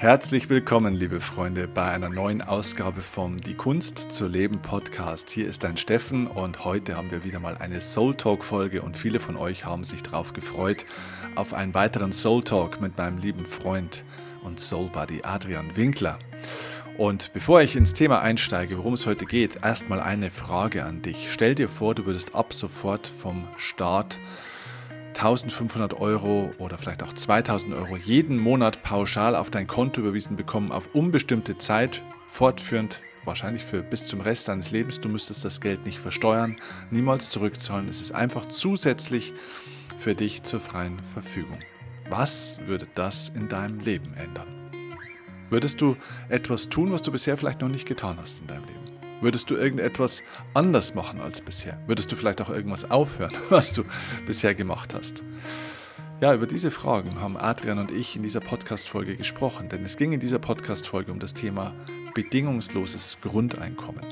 Herzlich willkommen, liebe Freunde, bei einer neuen Ausgabe vom Die Kunst zu Leben Podcast. Hier ist dein Steffen und heute haben wir wieder mal eine Soul Talk Folge und viele von euch haben sich darauf gefreut auf einen weiteren Soul Talk mit meinem lieben Freund und Soul Buddy Adrian Winkler. Und bevor ich ins Thema einsteige, worum es heute geht, erstmal eine Frage an dich. Stell dir vor, du würdest ab sofort vom Start 1500 Euro oder vielleicht auch 2000 Euro jeden Monat pauschal auf dein Konto überwiesen bekommen, auf unbestimmte Zeit, fortführend, wahrscheinlich für bis zum Rest deines Lebens. Du müsstest das Geld nicht versteuern, niemals zurückzahlen. Es ist einfach zusätzlich für dich zur freien Verfügung. Was würde das in deinem Leben ändern? Würdest du etwas tun, was du bisher vielleicht noch nicht getan hast in deinem Leben? Würdest du irgendetwas anders machen als bisher? Würdest du vielleicht auch irgendwas aufhören, was du bisher gemacht hast? Ja, über diese Fragen haben Adrian und ich in dieser Podcast-Folge gesprochen, denn es ging in dieser Podcast-Folge um das Thema bedingungsloses Grundeinkommen.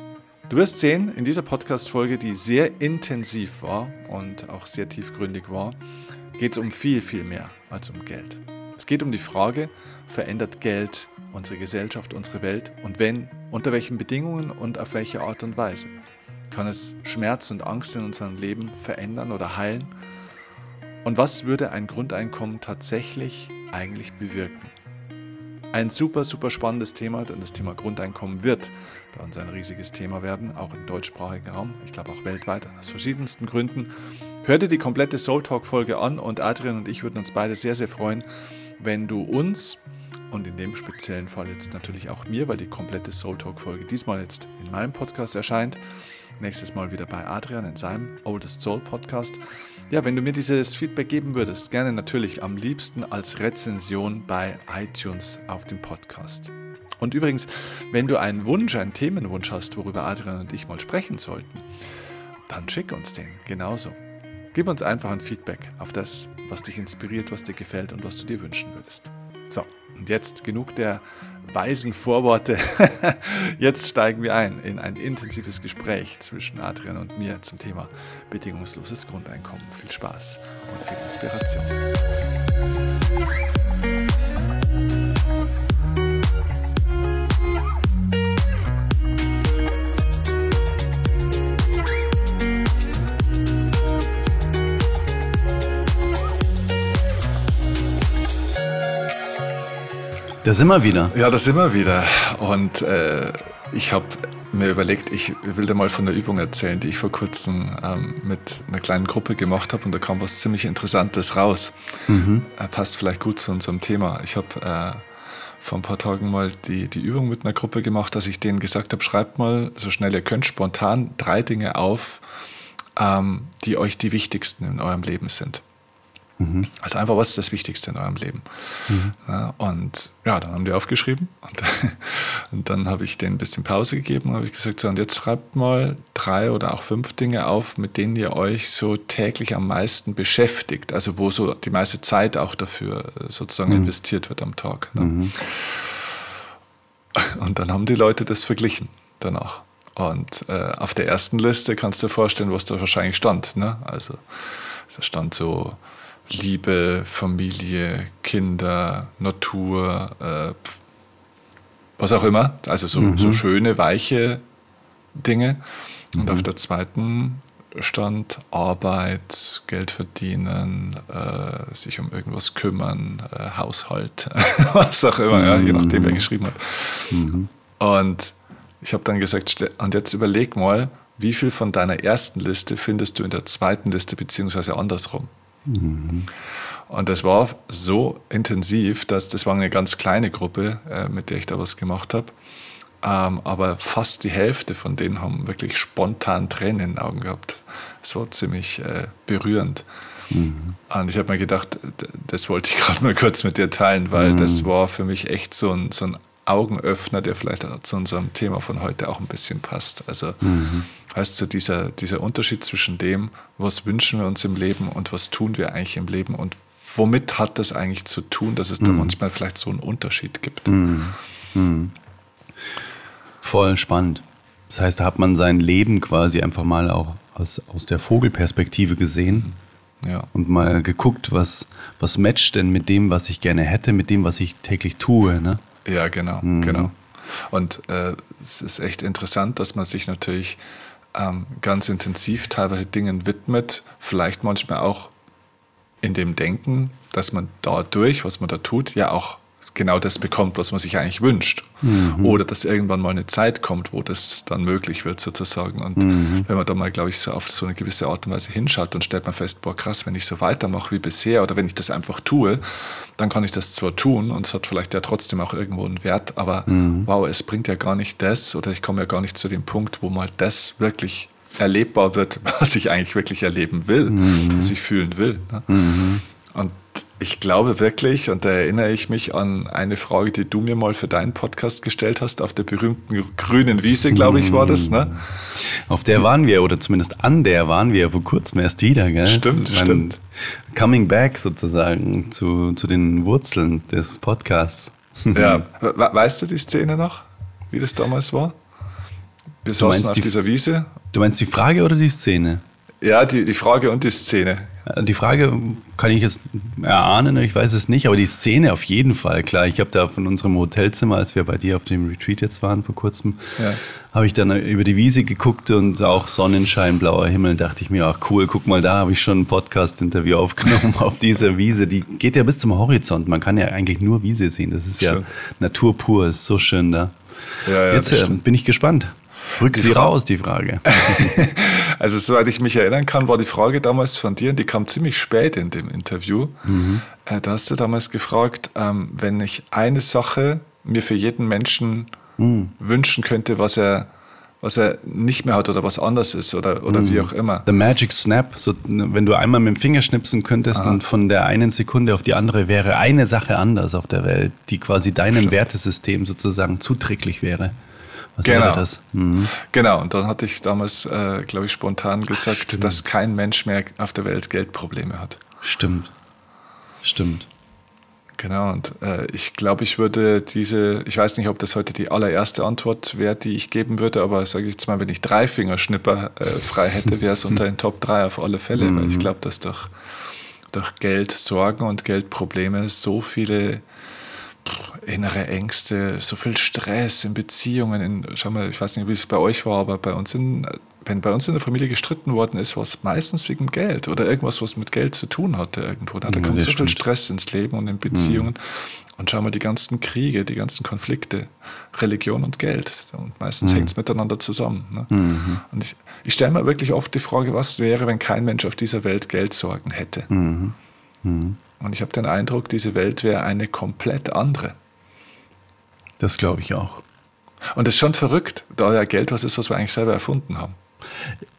Du wirst sehen, in dieser Podcast-Folge, die sehr intensiv war und auch sehr tiefgründig war, geht es um viel, viel mehr als um Geld. Es geht um die Frage, verändert Geld unsere Gesellschaft, unsere Welt und wenn, unter welchen Bedingungen und auf welche Art und Weise? Kann es Schmerz und Angst in unserem Leben verändern oder heilen? Und was würde ein Grundeinkommen tatsächlich eigentlich bewirken? Ein super, super spannendes Thema, denn das Thema Grundeinkommen wird bei uns ein riesiges Thema werden, auch im deutschsprachigen Raum, ich glaube auch weltweit, aus verschiedensten Gründen. Hör dir die komplette Soul Talk Folge an und Adrian und ich würden uns beide sehr, sehr freuen, wenn du uns und in dem speziellen Fall jetzt natürlich auch mir, weil die komplette Soul Talk Folge diesmal jetzt in meinem Podcast erscheint. Nächstes Mal wieder bei Adrian in seinem Oldest Soul Podcast. Ja, wenn du mir dieses Feedback geben würdest, gerne natürlich am liebsten als Rezension bei iTunes auf dem Podcast. Und übrigens, wenn du einen Wunsch, einen Themenwunsch hast, worüber Adrian und ich mal sprechen sollten, dann schick uns den genauso. Gib uns einfach ein Feedback auf das, was dich inspiriert, was dir gefällt und was du dir wünschen würdest. So, und jetzt genug der weisen Vorworte. Jetzt steigen wir ein in ein intensives Gespräch zwischen Adrian und mir zum Thema bedingungsloses Grundeinkommen. Viel Spaß und viel Inspiration. Da sind wir wieder. Ja, da sind wir wieder. Und äh, ich habe mir überlegt, ich will dir mal von der Übung erzählen, die ich vor kurzem ähm, mit einer kleinen Gruppe gemacht habe und da kam was ziemlich Interessantes raus. Mhm. Äh, passt vielleicht gut zu unserem Thema. Ich habe äh, vor ein paar Tagen mal die, die Übung mit einer Gruppe gemacht, dass ich denen gesagt habe, schreibt mal so schnell ihr könnt spontan drei Dinge auf, ähm, die euch die wichtigsten in eurem Leben sind. Mhm. Also einfach, was ist das Wichtigste in eurem Leben? Mhm. Ja, und ja, dann haben die aufgeschrieben und, und dann habe ich denen ein bisschen Pause gegeben und habe gesagt, so und jetzt schreibt mal drei oder auch fünf Dinge auf, mit denen ihr euch so täglich am meisten beschäftigt, also wo so die meiste Zeit auch dafür äh, sozusagen mhm. investiert wird am Tag. Ne? Mhm. Und dann haben die Leute das verglichen danach. Und äh, auf der ersten Liste kannst du dir vorstellen, was da wahrscheinlich stand. Ne? Also da stand so Liebe, Familie, Kinder, Natur, äh, was auch immer. Also so, mhm. so schöne, weiche Dinge. Und mhm. auf der zweiten stand Arbeit, Geld verdienen, äh, sich um irgendwas kümmern, äh, Haushalt, was auch immer, mhm. ja, je nachdem, wer mhm. geschrieben hat. Mhm. Und ich habe dann gesagt, und jetzt überleg mal, wie viel von deiner ersten Liste findest du in der zweiten Liste, beziehungsweise andersrum. Mhm. Und das war so intensiv, dass das war eine ganz kleine Gruppe, äh, mit der ich da was gemacht habe. Ähm, aber fast die Hälfte von denen haben wirklich spontan Tränen in den Augen gehabt. War ziemlich äh, berührend. Mhm. Und ich habe mir gedacht, das wollte ich gerade mal kurz mit dir teilen, weil mhm. das war für mich echt so ein, so ein Augenöffner, der vielleicht zu unserem Thema von heute auch ein bisschen passt. Also mhm. heißt so dieser, dieser Unterschied zwischen dem, was wünschen wir uns im Leben und was tun wir eigentlich im Leben und womit hat das eigentlich zu tun, dass es mhm. da manchmal vielleicht so einen Unterschied gibt. Mhm. mhm. Voll spannend. Das heißt, da hat man sein Leben quasi einfach mal auch aus, aus der Vogelperspektive gesehen. Ja. Und mal geguckt, was, was matcht denn mit dem, was ich gerne hätte, mit dem, was ich täglich tue. Ne? Ja, genau, mhm. genau. Und äh, es ist echt interessant, dass man sich natürlich ähm, ganz intensiv teilweise Dingen widmet, vielleicht manchmal auch in dem Denken, dass man dadurch, was man da tut, ja auch genau das bekommt, was man sich eigentlich wünscht. Mhm. Oder dass irgendwann mal eine Zeit kommt, wo das dann möglich wird sozusagen. Und mhm. wenn man da mal, glaube ich, so auf so eine gewisse Art und Weise hinschaut, dann stellt man fest, boah krass, wenn ich so weitermache wie bisher oder wenn ich das einfach tue, dann kann ich das zwar tun und es hat vielleicht ja trotzdem auch irgendwo einen Wert, aber mhm. wow, es bringt ja gar nicht das oder ich komme ja gar nicht zu dem Punkt, wo mal das wirklich erlebbar wird, was ich eigentlich wirklich erleben will, mhm. was ich fühlen will. Ne? Mhm. Und ich glaube wirklich, und da erinnere ich mich an eine Frage, die du mir mal für deinen Podcast gestellt hast, auf der berühmten grünen Wiese, glaube ich, war das, ne? Auf der waren wir, oder zumindest an der waren wir vor kurzem erst wieder, gell? Stimmt, stimmt. Coming back sozusagen zu, zu den Wurzeln des Podcasts. Ja, weißt du die Szene noch, wie das damals war? Wir saßen auf die, dieser Wiese. Du meinst die Frage oder die Szene? Ja, die, die Frage und die Szene. Die Frage kann ich jetzt erahnen, ich weiß es nicht, aber die Szene auf jeden Fall, klar. Ich habe da von unserem Hotelzimmer, als wir bei dir auf dem Retreat jetzt waren vor kurzem, ja. habe ich dann über die Wiese geguckt und auch Sonnenschein, blauer Himmel, dachte ich mir, ach cool, guck mal, da habe ich schon ein Podcast-Interview aufgenommen auf dieser Wiese. Die geht ja bis zum Horizont, man kann ja eigentlich nur Wiese sehen, das ist ja Natur pur, ist so schön da. Ja, ja, jetzt äh, bin ich gespannt. Rück sie raus, die Frage. also, soweit ich mich erinnern kann, war die Frage damals von dir, und die kam ziemlich spät in dem Interview. Mhm. Äh, da hast du damals gefragt, ähm, wenn ich eine Sache mir für jeden Menschen mhm. wünschen könnte, was er was er nicht mehr hat oder was anders ist oder, oder mm. wie auch immer. The Magic Snap, so, wenn du einmal mit dem Finger schnipsen könntest Aha. und von der einen Sekunde auf die andere wäre eine Sache anders auf der Welt, die quasi deinem Stimmt. Wertesystem sozusagen zuträglich wäre. Was genau. das? Mhm. Genau, und dann hatte ich damals, äh, glaube ich, spontan gesagt, Ach, dass kein Mensch mehr auf der Welt Geldprobleme hat. Stimmt. Stimmt. Genau, und äh, ich glaube, ich würde diese, ich weiß nicht, ob das heute die allererste Antwort wäre, die ich geben würde, aber sage ich jetzt mal, wenn ich drei Fingerschnipper äh, frei hätte, wäre es unter den Top 3 auf alle Fälle, mhm. weil ich mhm. glaube, dass durch, durch Geld, Sorgen und Geldprobleme so viele innere Ängste, so viel Stress in Beziehungen. In, schau mal, ich weiß nicht, wie es bei euch war, aber bei uns in, wenn bei uns in der Familie gestritten worden ist, war es meistens wegen Geld oder irgendwas, was mit Geld zu tun hatte irgendwo. Da, da kommt so viel Stress ins Leben und in Beziehungen. Mhm. Und schau mal, die ganzen Kriege, die ganzen Konflikte, Religion und Geld. Und meistens mhm. hängt es miteinander zusammen. Ne? Mhm. Und ich, ich stelle mir wirklich oft die Frage, was wäre, wenn kein Mensch auf dieser Welt Geldsorgen hätte. Mhm. mhm. Und ich habe den Eindruck, diese Welt wäre eine komplett andere. Das glaube ich auch. Und das ist schon verrückt, da ja Geld was ist, was wir eigentlich selber erfunden haben.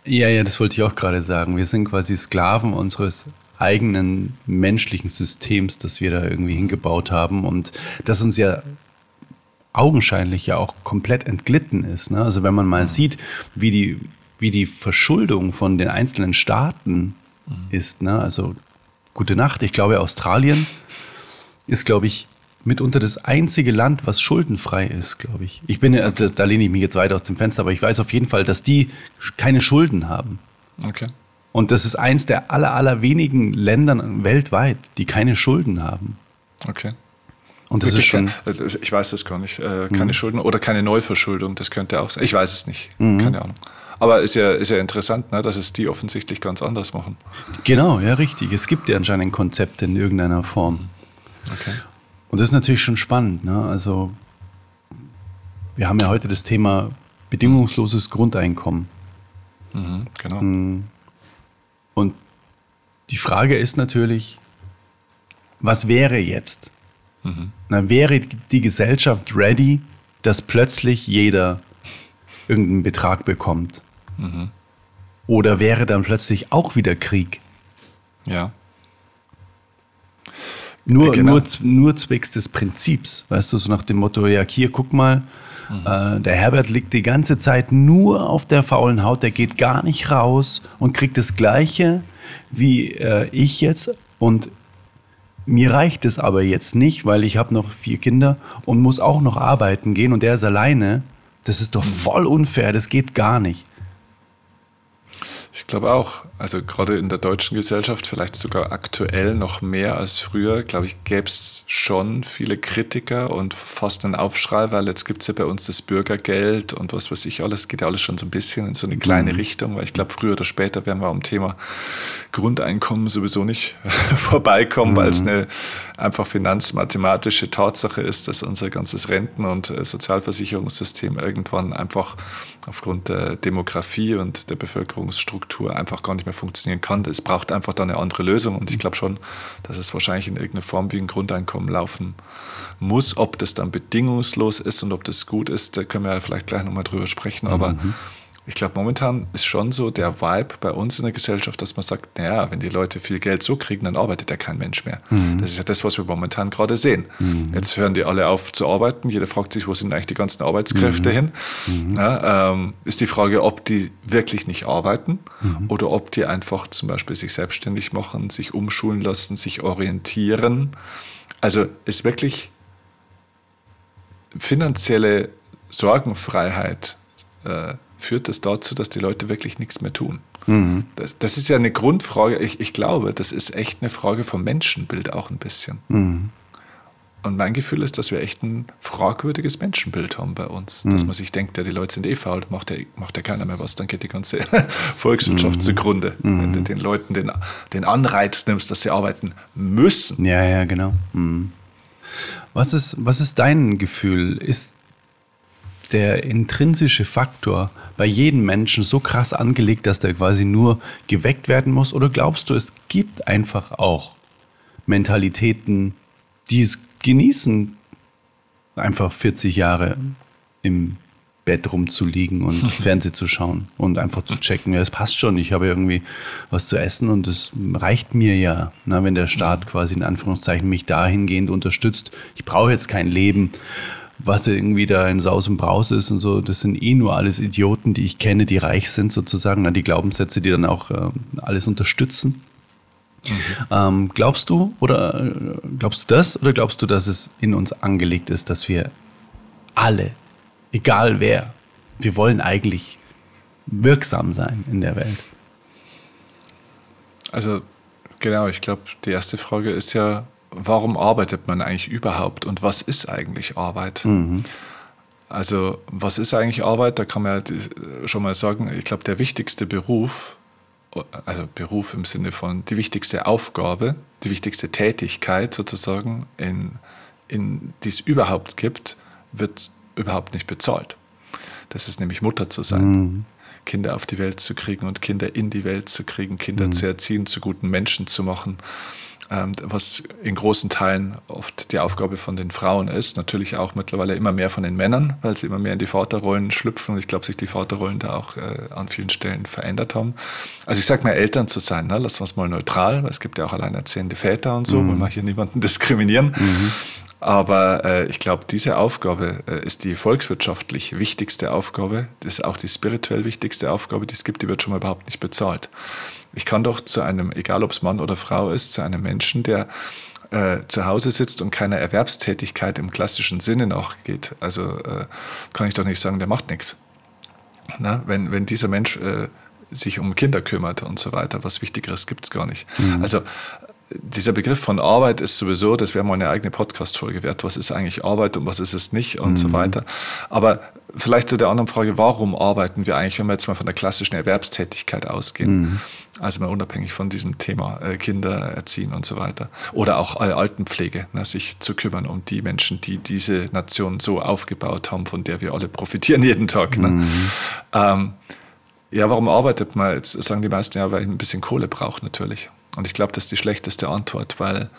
Ja, ja, das wollte ich auch gerade sagen. Wir sind quasi Sklaven unseres eigenen menschlichen Systems, das wir da irgendwie hingebaut haben und das uns ja augenscheinlich ja auch komplett entglitten ist. Ne? Also wenn man mal mhm. sieht, wie die, wie die Verschuldung von den einzelnen Staaten mhm. ist, ne? also gute Nacht, ich glaube Australien ist, glaube ich, mitunter das einzige Land, was schuldenfrei ist, glaube ich. Ich bin, da, da lehne ich mich jetzt weit aus dem Fenster, aber ich weiß auf jeden Fall, dass die keine Schulden haben. Okay. Und das ist eins der aller, aller wenigen Länder weltweit, die keine Schulden haben. Okay. Und das Wirklich ist schon. Äh, ich weiß das gar nicht. Äh, keine mhm. Schulden oder keine Neuverschuldung, das könnte auch sein. Ich weiß es nicht. Mhm. Keine Ahnung. Aber ist ja, ist ja interessant, ne, dass es die offensichtlich ganz anders machen. Genau, ja, richtig. Es gibt ja anscheinend ein Konzept in irgendeiner Form. Okay. Und das ist natürlich schon spannend. Ne? Also, wir haben ja heute das Thema bedingungsloses Grundeinkommen. Mhm, genau. Mm. Und die Frage ist natürlich, was wäre jetzt? Mhm. Na, wäre die Gesellschaft ready, dass plötzlich jeder irgendeinen Betrag bekommt? Mhm. Oder wäre dann plötzlich auch wieder Krieg? Ja. Nur, genau. nur, nur zwecks des Prinzips, weißt du, so nach dem Motto, ja, hier, guck mal, mhm. äh, der Herbert liegt die ganze Zeit nur auf der faulen Haut, der geht gar nicht raus und kriegt das Gleiche wie äh, ich jetzt und mir reicht es aber jetzt nicht, weil ich habe noch vier Kinder und muss auch noch arbeiten gehen und der ist alleine. Das ist doch voll unfair, das geht gar nicht. Ich glaube auch. Also gerade in der deutschen Gesellschaft, vielleicht sogar aktuell noch mehr als früher, glaube ich, gäbe es schon viele Kritiker und fast einen Aufschrei, weil jetzt gibt es ja bei uns das Bürgergeld und was weiß ich alles, geht ja alles schon so ein bisschen in so eine kleine mhm. Richtung, weil ich glaube, früher oder später werden wir am Thema Grundeinkommen sowieso nicht vorbeikommen, mhm. weil es eine einfach finanzmathematische Tatsache ist, dass unser ganzes Renten- und äh, Sozialversicherungssystem irgendwann einfach aufgrund der Demografie und der Bevölkerungsstruktur einfach gar nicht mehr funktionieren kann. Es braucht einfach da eine andere Lösung und ich glaube schon, dass es wahrscheinlich in irgendeiner Form wie ein Grundeinkommen laufen muss. Ob das dann bedingungslos ist und ob das gut ist, da können wir ja vielleicht gleich nochmal drüber sprechen, aber mhm ich glaube, momentan ist schon so der Vibe bei uns in der Gesellschaft, dass man sagt, naja, wenn die Leute viel Geld so kriegen, dann arbeitet ja kein Mensch mehr. Mhm. Das ist ja das, was wir momentan gerade sehen. Mhm. Jetzt hören die alle auf zu arbeiten. Jeder fragt sich, wo sind eigentlich die ganzen Arbeitskräfte mhm. hin? Mhm. Ja, ähm, ist die Frage, ob die wirklich nicht arbeiten mhm. oder ob die einfach zum Beispiel sich selbstständig machen, sich umschulen lassen, sich orientieren. Also ist wirklich finanzielle Sorgenfreiheit äh, führt das dazu, dass die Leute wirklich nichts mehr tun. Mhm. Das, das, ist ja eine Grundfrage. Ich, ich, glaube, das ist echt eine Frage vom Menschenbild auch ein bisschen. Mhm. Und mein Gefühl ist, dass wir echt ein fragwürdiges Menschenbild haben bei uns. Mhm. Dass man sich denkt, ja, die Leute sind eh faul, macht ja, macht ja keiner mehr was, dann geht die ganze Volkswirtschaft mhm. zugrunde. Wenn du mhm. den Leuten den, den Anreiz nimmst, dass sie arbeiten müssen. Ja, ja, genau. Mhm. Was ist, was ist dein Gefühl? Ist der intrinsische Faktor bei jedem Menschen so krass angelegt, dass der quasi nur geweckt werden muss? Oder glaubst du, es gibt einfach auch Mentalitäten, die es genießen, einfach 40 Jahre im Bett rumzuliegen und Fernsehen zu schauen und einfach zu checken, ja, es passt schon, ich habe irgendwie was zu essen und es reicht mir ja, na, wenn der Staat quasi in Anführungszeichen mich dahingehend unterstützt. Ich brauche jetzt kein Leben, was irgendwie da in Saus und Braus ist und so, das sind eh nur alles Idioten, die ich kenne, die reich sind sozusagen, an die Glaubenssätze, die dann auch äh, alles unterstützen. Mhm. Ähm, glaubst du oder glaubst du das oder glaubst du, dass es in uns angelegt ist, dass wir alle, egal wer, wir wollen eigentlich wirksam sein in der Welt? Also genau, ich glaube, die erste Frage ist ja, warum arbeitet man eigentlich überhaupt und was ist eigentlich Arbeit? Mhm. Also was ist eigentlich Arbeit? Da kann man ja schon mal sagen, ich glaube, der wichtigste Beruf, also Beruf im Sinne von die wichtigste Aufgabe, die wichtigste Tätigkeit sozusagen, in, in, die es überhaupt gibt, wird überhaupt nicht bezahlt. Das ist nämlich Mutter zu sein. Mhm. Kinder auf die Welt zu kriegen und Kinder in die Welt zu kriegen, Kinder mhm. zu erziehen, zu guten Menschen zu machen. Ähm, was in großen Teilen oft die Aufgabe von den Frauen ist. Natürlich auch mittlerweile immer mehr von den Männern, weil sie immer mehr in die Vaterrollen schlüpfen. Und ich glaube, sich die Vaterrollen da auch äh, an vielen Stellen verändert haben. Also ich sage mal, Eltern zu sein, ne? lassen wir es mal neutral, weil es gibt ja auch alleinerziehende Väter und so, mhm. wollen wir hier niemanden diskriminieren. Mhm. Aber äh, ich glaube, diese Aufgabe äh, ist die volkswirtschaftlich wichtigste Aufgabe. Das ist auch die spirituell wichtigste Aufgabe, die es gibt. Die wird schon mal überhaupt nicht bezahlt. Ich kann doch zu einem, egal ob es Mann oder Frau ist, zu einem Menschen, der äh, zu Hause sitzt und keiner Erwerbstätigkeit im klassischen Sinne nachgeht, also äh, kann ich doch nicht sagen, der macht nichts. Na, wenn, wenn dieser Mensch äh, sich um Kinder kümmert und so weiter, was Wichtigeres gibt es gar nicht. Mhm. Also dieser Begriff von Arbeit ist sowieso, das wäre mal eine eigene Podcast-Folge wert. Was ist eigentlich Arbeit und was ist es nicht und mhm. so weiter. Aber vielleicht zu der anderen Frage, warum arbeiten wir eigentlich, wenn wir jetzt mal von der klassischen Erwerbstätigkeit ausgehen? Mhm. Also mal unabhängig von diesem Thema äh, Kinder erziehen und so weiter. Oder auch äh, Altenpflege, ne, sich zu kümmern um die Menschen, die diese Nation so aufgebaut haben, von der wir alle profitieren jeden Tag. Ne? Mhm. Ähm, ja, warum arbeitet man? Jetzt sagen die meisten ja, weil ich ein bisschen Kohle brauche natürlich. Und ich glaube, das ist die schlechteste Antwort, weil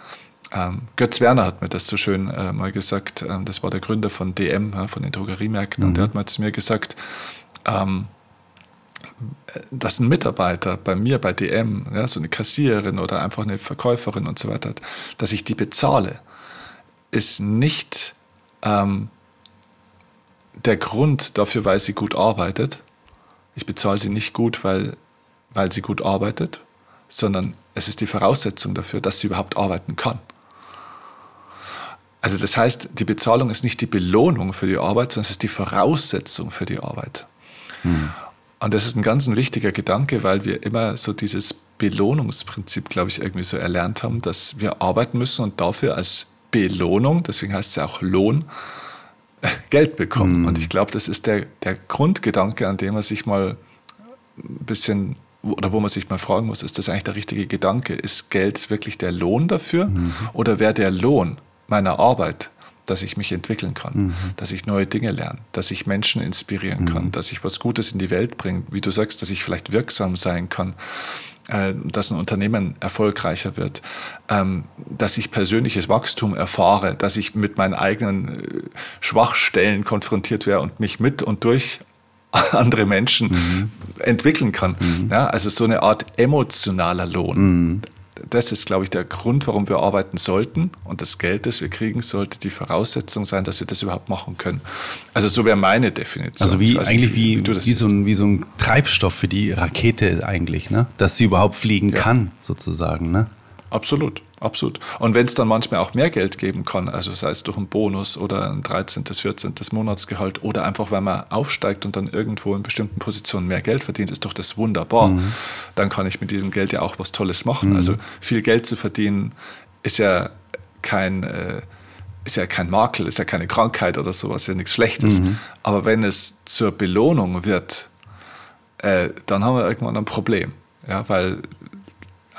ähm, Götz Werner hat mir das so schön äh, mal gesagt. Ähm, das war der Gründer von DM, ja, von den Drogeriemärkten. Mhm. Und der hat mal zu mir gesagt, ähm, dass ein Mitarbeiter bei mir bei DM, ja, so eine Kassiererin oder einfach eine Verkäuferin und so weiter, dass ich die bezahle, ist nicht ähm, der Grund dafür, weil sie gut arbeitet. Ich bezahle sie nicht gut, weil, weil sie gut arbeitet, sondern es ist die Voraussetzung dafür, dass sie überhaupt arbeiten kann. Also das heißt, die Bezahlung ist nicht die Belohnung für die Arbeit, sondern es ist die Voraussetzung für die Arbeit. Hm. Und das ist ein ganz ein wichtiger Gedanke, weil wir immer so dieses Belohnungsprinzip, glaube ich, irgendwie so erlernt haben, dass wir arbeiten müssen und dafür als Belohnung, deswegen heißt es ja auch Lohn, Geld bekommen. Mm. Und ich glaube, das ist der, der Grundgedanke, an dem man sich mal ein bisschen oder wo man sich mal fragen muss, ist das eigentlich der richtige Gedanke? Ist Geld wirklich der Lohn dafür? Mhm. Oder wäre der Lohn meiner Arbeit dass ich mich entwickeln kann, mhm. dass ich neue Dinge lerne, dass ich Menschen inspirieren mhm. kann, dass ich was Gutes in die Welt bringe, wie du sagst, dass ich vielleicht wirksam sein kann, äh, dass ein Unternehmen erfolgreicher wird, ähm, dass ich persönliches Wachstum erfahre, dass ich mit meinen eigenen äh, Schwachstellen konfrontiert wäre und mich mit und durch andere Menschen mhm. entwickeln kann. Mhm. Ja, also so eine Art emotionaler Lohn. Mhm das ist, glaube ich, der Grund, warum wir arbeiten sollten. Und das Geld, das wir kriegen, sollte die Voraussetzung sein, dass wir das überhaupt machen können. Also so wäre meine Definition. Also wie eigentlich wie, wie, wie, so ein, wie so ein Treibstoff für die Rakete eigentlich, ne? dass sie überhaupt fliegen ja. kann, sozusagen. Ne? Absolut. Absolut. Und wenn es dann manchmal auch mehr Geld geben kann, also sei es durch einen Bonus oder ein 13., 14. Monatsgehalt oder einfach, weil man aufsteigt und dann irgendwo in bestimmten Positionen mehr Geld verdient, ist doch das wunderbar. Mhm. Dann kann ich mit diesem Geld ja auch was Tolles machen. Mhm. Also viel Geld zu verdienen ist ja kein, äh, ist ja kein Makel, ist ja keine Krankheit oder sowas, ist ja nichts Schlechtes. Mhm. Aber wenn es zur Belohnung wird, äh, dann haben wir irgendwann ein Problem. Ja, weil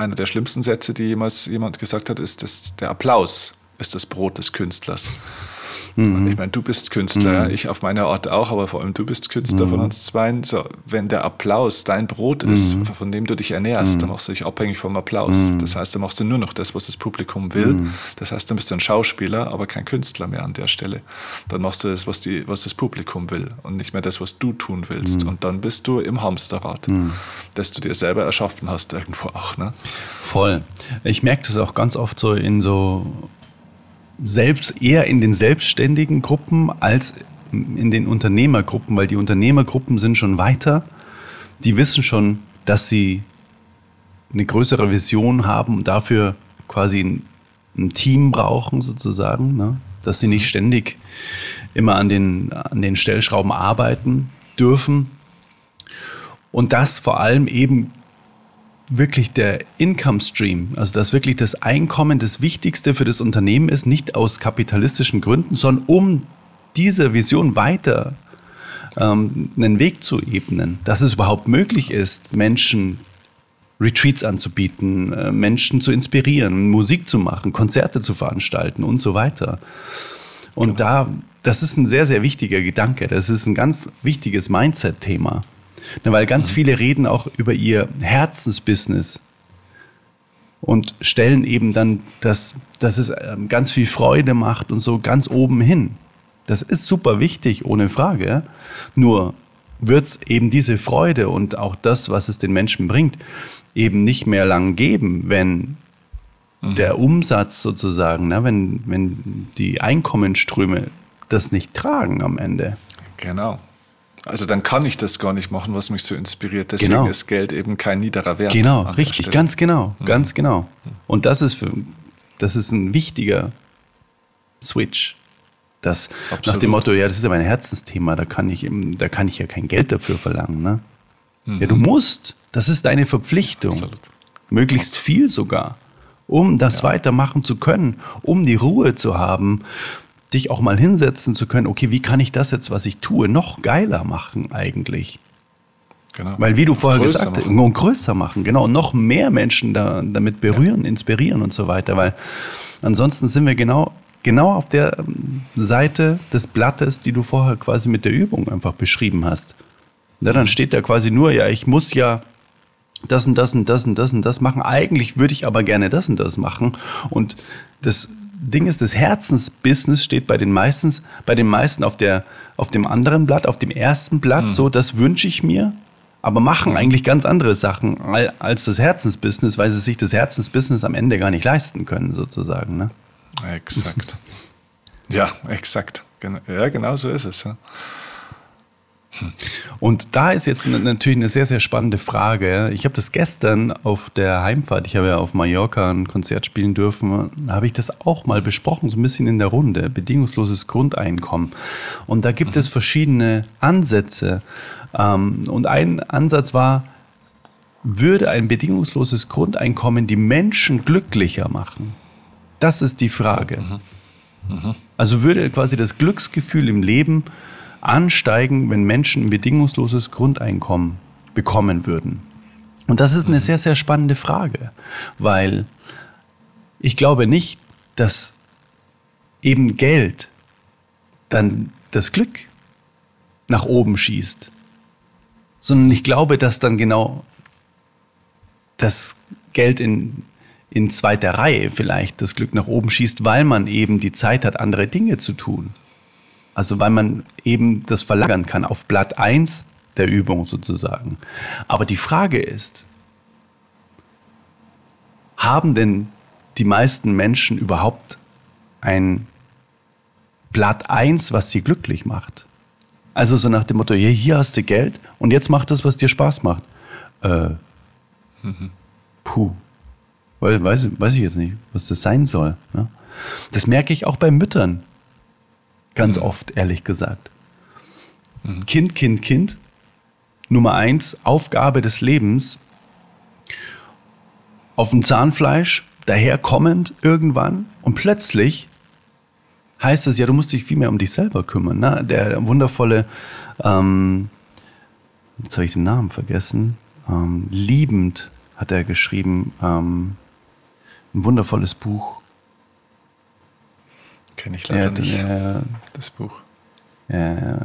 einer der schlimmsten Sätze, die jemals jemand gesagt hat, ist, dass der Applaus ist das Brot des Künstlers. Mhm. Ich meine, du bist Künstler, mhm. ich auf meine Art auch, aber vor allem du bist Künstler mhm. von uns zwei. So, wenn der Applaus dein Brot ist, mhm. von dem du dich ernährst, mhm. dann machst du dich abhängig vom Applaus. Mhm. Das heißt, dann machst du nur noch das, was das Publikum will. Das heißt, dann bist du ein Schauspieler, aber kein Künstler mehr an der Stelle. Dann machst du das, was, die, was das Publikum will und nicht mehr das, was du tun willst. Und dann bist du im Hamsterrad, das du dir selber erschaffen hast, irgendwo auch. Ne? Voll. Ich merke das auch ganz oft so in so selbst eher in den selbstständigen Gruppen als in den Unternehmergruppen, weil die Unternehmergruppen sind schon weiter. Die wissen schon, dass sie eine größere Vision haben und dafür quasi ein, ein Team brauchen, sozusagen. Ne? Dass sie nicht ständig immer an den, an den Stellschrauben arbeiten dürfen. Und das vor allem eben wirklich der Income Stream, also dass wirklich das Einkommen das Wichtigste für das Unternehmen ist, nicht aus kapitalistischen Gründen, sondern um diese Vision weiter ähm, einen Weg zu ebnen, dass es überhaupt möglich ist, Menschen Retreats anzubieten, äh, Menschen zu inspirieren, Musik zu machen, Konzerte zu veranstalten und so weiter. Und genau. da, das ist ein sehr, sehr wichtiger Gedanke. Das ist ein ganz wichtiges Mindset-Thema. Ne, weil ganz mhm. viele reden auch über ihr Herzensbusiness und stellen eben dann, dass, dass es ähm, ganz viel Freude macht und so ganz oben hin. Das ist super wichtig, ohne Frage. Nur wird es eben diese Freude und auch das, was es den Menschen bringt, eben nicht mehr lang geben, wenn mhm. der Umsatz sozusagen, ne, wenn, wenn die Einkommensströme das nicht tragen am Ende. Genau. Also dann kann ich das gar nicht machen, was mich so inspiriert. Deswegen genau. ist Geld eben kein niederer Wert. Genau, richtig, ganz genau, mhm. ganz genau. Und das ist für, das ist ein wichtiger Switch. Das nach dem Motto, ja, das ist ja mein Herzensthema, da kann ich, da kann ich ja kein Geld dafür verlangen. Ne? Mhm. Ja, du musst. Das ist deine Verpflichtung. Absolut. Möglichst viel sogar, um das ja. weitermachen zu können, um die Ruhe zu haben, dich auch mal hinsetzen zu können, okay, wie kann ich das jetzt, was ich tue, noch geiler machen eigentlich? Genau. Weil wie du vorher größer gesagt hast, und größer machen, genau, und noch mehr Menschen da, damit berühren, ja. inspirieren und so weiter, weil ansonsten sind wir genau, genau auf der ähm, Seite des Blattes, die du vorher quasi mit der Übung einfach beschrieben hast. Ja, dann steht da quasi nur, ja, ich muss ja das und das und das und das und das machen. Eigentlich würde ich aber gerne das und das machen. Und das Ding ist, das Herzensbusiness steht bei den meisten, bei den meisten auf, der, auf dem anderen Blatt, auf dem ersten Blatt, mhm. so, das wünsche ich mir, aber machen eigentlich ganz andere Sachen als das Herzensbusiness, weil sie sich das Herzensbusiness am Ende gar nicht leisten können, sozusagen. Ne? Exakt. ja, exakt. Ja, genau so ist es. Ja. Und da ist jetzt natürlich eine sehr, sehr spannende Frage. Ich habe das gestern auf der Heimfahrt, ich habe ja auf Mallorca ein Konzert spielen dürfen, habe ich das auch mal besprochen, so ein bisschen in der Runde, bedingungsloses Grundeinkommen. Und da gibt mhm. es verschiedene Ansätze. Ähm, und ein Ansatz war, würde ein bedingungsloses Grundeinkommen die Menschen glücklicher machen? Das ist die Frage. Mhm. Mhm. Also würde quasi das Glücksgefühl im Leben ansteigen, wenn Menschen ein bedingungsloses Grundeinkommen bekommen würden? Und das ist eine mhm. sehr, sehr spannende Frage, weil ich glaube nicht, dass eben Geld dann das Glück nach oben schießt, sondern ich glaube, dass dann genau das Geld in, in zweiter Reihe vielleicht das Glück nach oben schießt, weil man eben die Zeit hat, andere Dinge zu tun. Also weil man eben das verlagern kann auf Blatt 1 der Übung sozusagen. Aber die Frage ist, haben denn die meisten Menschen überhaupt ein Blatt 1, was sie glücklich macht? Also so nach dem Motto, hier hast du Geld und jetzt mach das, was dir Spaß macht. Äh, mhm. Puh. Weiß, weiß ich jetzt nicht, was das sein soll. Ne? Das merke ich auch bei Müttern. Ganz mhm. oft, ehrlich gesagt. Mhm. Kind, Kind, Kind. Nummer eins, Aufgabe des Lebens. Auf dem Zahnfleisch, daherkommend irgendwann. Und plötzlich heißt es ja, du musst dich viel mehr um dich selber kümmern. Ne? Der wundervolle, ähm, jetzt habe ich den Namen vergessen, ähm, liebend hat er geschrieben, ähm, ein wundervolles Buch. Kenne ich leider ja, nicht, äh, das Buch. Ja,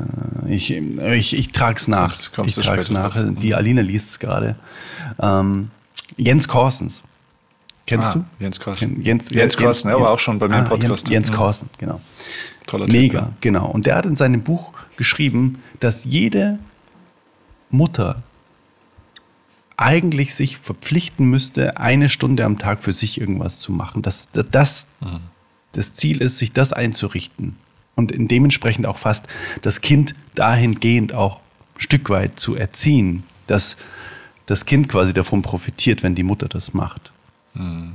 ich, ich, ich trage es nach. ich trage es nach. Drauf. Die Aline liest es gerade. Ähm, Jens Korsens. Kennst ah, du? Jens Korsen. Jens, Jens, Korsen, er war auch schon bei mir im ah, Podcast. Jens, Jens Korsen, genau. Toller Mega, typ, ja. genau. Und der hat in seinem Buch geschrieben, dass jede Mutter eigentlich sich verpflichten müsste, eine Stunde am Tag für sich irgendwas zu machen. Dass das, mhm. Das Ziel ist, sich das einzurichten. Und dementsprechend auch fast das Kind dahingehend auch ein Stück weit zu erziehen, dass das Kind quasi davon profitiert, wenn die Mutter das macht. Mhm.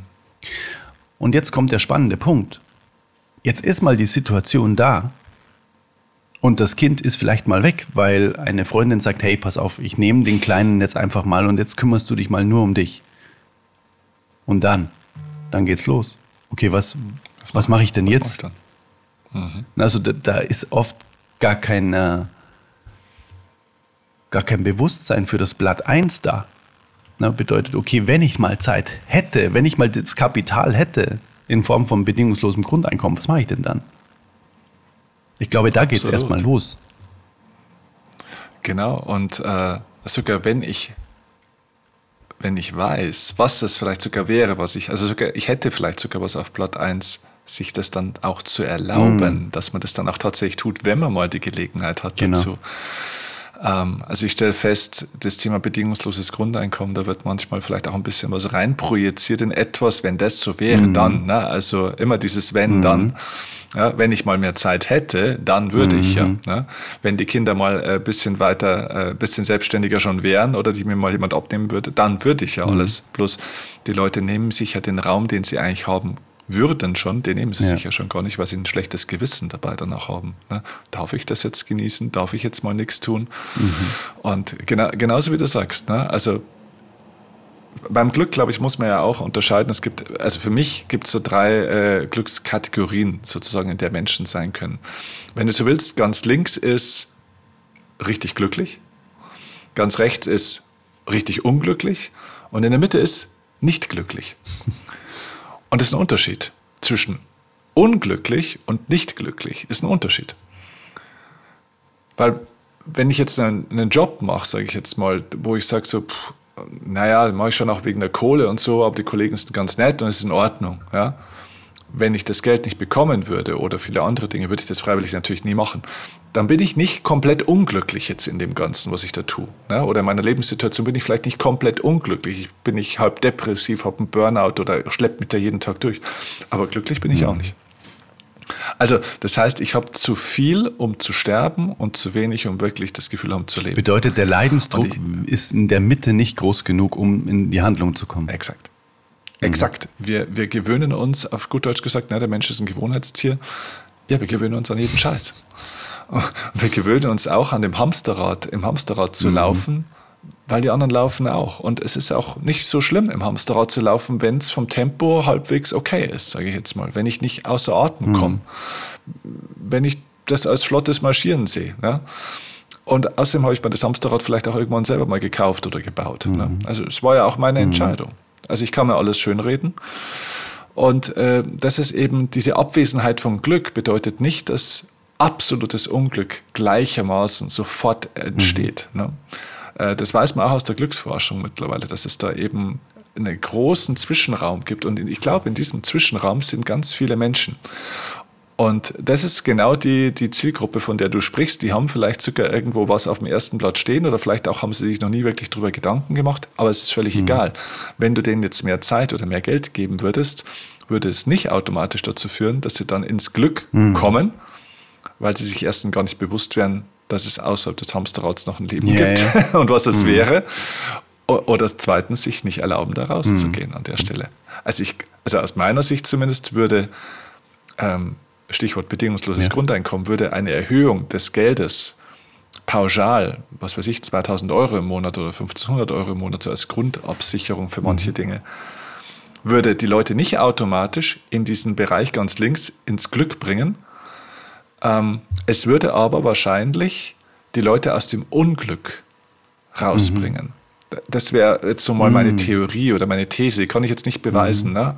Und jetzt kommt der spannende Punkt. Jetzt ist mal die Situation da, und das Kind ist vielleicht mal weg, weil eine Freundin sagt, hey, pass auf, ich nehme den Kleinen jetzt einfach mal und jetzt kümmerst du dich mal nur um dich. Und dann, dann geht's los. Okay, was, was, was mache ich denn was jetzt? Mhm. Also da, da, ist oft gar kein, äh, gar kein Bewusstsein für das Blatt 1 da. Na, bedeutet, okay, wenn ich mal Zeit hätte, wenn ich mal das Kapital hätte in Form von bedingungslosem Grundeinkommen, was mache ich denn dann? Ich glaube, da geht es erstmal los. Genau, und äh, sogar wenn ich, wenn ich weiß, was das vielleicht sogar wäre, was ich, also sogar, ich hätte vielleicht sogar was auf Blatt 1, sich das dann auch zu erlauben, mm. dass man das dann auch tatsächlich tut, wenn man mal die Gelegenheit hat genau. dazu. Ähm, also ich stelle fest, das Thema bedingungsloses Grundeinkommen, da wird manchmal vielleicht auch ein bisschen was reinprojiziert in etwas, wenn das so wäre, mhm. dann. Ne? Also immer dieses wenn, mhm. dann. Ja, wenn ich mal mehr Zeit hätte, dann würde mhm. ich ja. Ne? Wenn die Kinder mal ein äh, bisschen weiter, ein äh, bisschen selbstständiger schon wären oder die mir mal jemand abnehmen würde, dann würde ich ja mhm. alles. Bloß die Leute nehmen sich ja den Raum, den sie eigentlich haben würden schon, den nehmen sie ja. sich ja schon gar nicht, weil sie ein schlechtes Gewissen dabei danach haben. Ne? Darf ich das jetzt genießen? Darf ich jetzt mal nichts tun? Mhm. Und genau, genauso wie du sagst, ne? also beim Glück, glaube ich, muss man ja auch unterscheiden. Es gibt, also für mich gibt es so drei äh, Glückskategorien sozusagen, in der Menschen sein können. Wenn du so willst, ganz links ist richtig glücklich, ganz rechts ist richtig unglücklich und in der Mitte ist nicht glücklich. Und das ist ein Unterschied zwischen unglücklich und nicht glücklich. Ist ein Unterschied. Weil wenn ich jetzt einen, einen Job mache, sage ich jetzt mal, wo ich sage so, pff, naja, mache ich schon auch wegen der Kohle und so, aber die Kollegen sind ganz nett und es ist in Ordnung. Ja? wenn ich das Geld nicht bekommen würde oder viele andere Dinge, würde ich das freiwillig natürlich nie machen. Dann bin ich nicht komplett unglücklich jetzt in dem Ganzen, was ich da tue. Ne? Oder in meiner Lebenssituation bin ich vielleicht nicht komplett unglücklich. Ich bin nicht halb depressiv, habe einen Burnout oder schleppe mich da jeden Tag durch. Aber glücklich bin ich mhm. auch nicht. Also das heißt, ich habe zu viel, um zu sterben und zu wenig, um wirklich das Gefühl haben zu leben. Bedeutet, der Leidensdruck ich, ist in der Mitte nicht groß genug, um in die Handlung zu kommen. Exakt. Mhm. Exakt. Wir, wir gewöhnen uns, auf gut Deutsch gesagt, na, der Mensch ist ein Gewohnheitstier. Ja, wir gewöhnen uns an jeden Scheiß. Wir gewöhnen uns auch an dem Hamsterrad, im Hamsterrad zu mhm. laufen, weil die anderen laufen auch. Und es ist auch nicht so schlimm, im Hamsterrad zu laufen, wenn es vom Tempo halbwegs okay ist, sage ich jetzt mal. Wenn ich nicht außer Atem mhm. komme. Wenn ich das als flottes Marschieren sehe. Ja? Und außerdem habe ich mir das Hamsterrad vielleicht auch irgendwann selber mal gekauft oder gebaut. Ne? Mhm. Ne? Also es war ja auch meine mhm. Entscheidung. Also ich kann mir alles schönreden. Und äh, das ist eben diese Abwesenheit von Glück bedeutet nicht, dass absolutes Unglück gleichermaßen sofort entsteht. Mhm. Ne? Äh, das weiß man auch aus der Glücksforschung mittlerweile, dass es da eben einen großen Zwischenraum gibt. Und ich glaube, in diesem Zwischenraum sind ganz viele Menschen. Und das ist genau die, die Zielgruppe, von der du sprichst. Die haben vielleicht sogar irgendwo was auf dem ersten Blatt stehen oder vielleicht auch haben sie sich noch nie wirklich darüber Gedanken gemacht, aber es ist völlig mhm. egal. Wenn du denen jetzt mehr Zeit oder mehr Geld geben würdest, würde es nicht automatisch dazu führen, dass sie dann ins Glück mhm. kommen, weil sie sich erstens gar nicht bewusst wären, dass es außerhalb des Hamsterrads noch ein Leben ja, gibt ja. und was es mhm. wäre. Oder zweitens sich nicht erlauben, da rauszugehen mhm. an der Stelle. Also, ich, also aus meiner Sicht zumindest würde, ähm, Stichwort bedingungsloses ja. Grundeinkommen, würde eine Erhöhung des Geldes pauschal, was weiß ich, 2000 Euro im Monat oder 1500 Euro im Monat so als Grundabsicherung für manche mhm. Dinge, würde die Leute nicht automatisch in diesen Bereich ganz links ins Glück bringen, ähm, es würde aber wahrscheinlich die Leute aus dem Unglück rausbringen. Mhm. Das wäre jetzt so mal mhm. meine Theorie oder meine These, kann ich jetzt nicht beweisen. Mhm. Ne?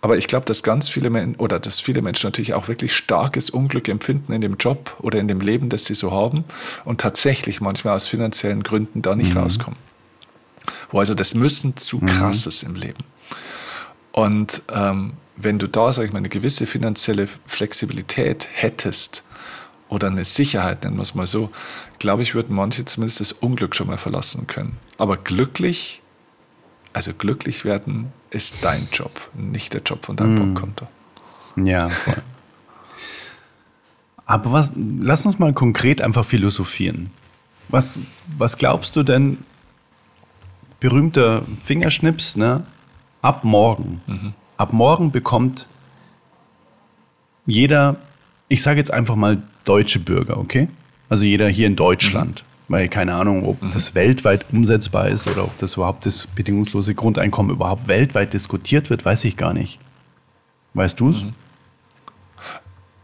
Aber ich glaube, dass ganz viele Menschen oder dass viele Menschen natürlich auch wirklich starkes Unglück empfinden in dem Job oder in dem Leben, das sie so haben und tatsächlich manchmal aus finanziellen Gründen da nicht mhm. rauskommen. Wo also das Müssen zu mhm. krass ist im Leben. Und ähm, wenn du da, sag ich mal, eine gewisse finanzielle Flexibilität hättest oder eine Sicherheit, nennen wir es mal so, glaube ich, würden manche zumindest das Unglück schon mal verlassen können. Aber glücklich, also glücklich werden, ist dein Job, nicht der Job von deinem mm. Bankkonto. Ja, voll. Aber was, lass uns mal konkret einfach philosophieren. Was, was glaubst du denn, berühmter Fingerschnips, ne? Ab morgen. Mhm ab morgen bekommt jeder, ich sage jetzt einfach mal deutsche Bürger, okay? Also jeder hier in Deutschland. Mhm. Weil keine Ahnung, ob mhm. das weltweit umsetzbar ist oder ob das überhaupt das bedingungslose Grundeinkommen überhaupt weltweit diskutiert wird, weiß ich gar nicht. Weißt du es? Mhm.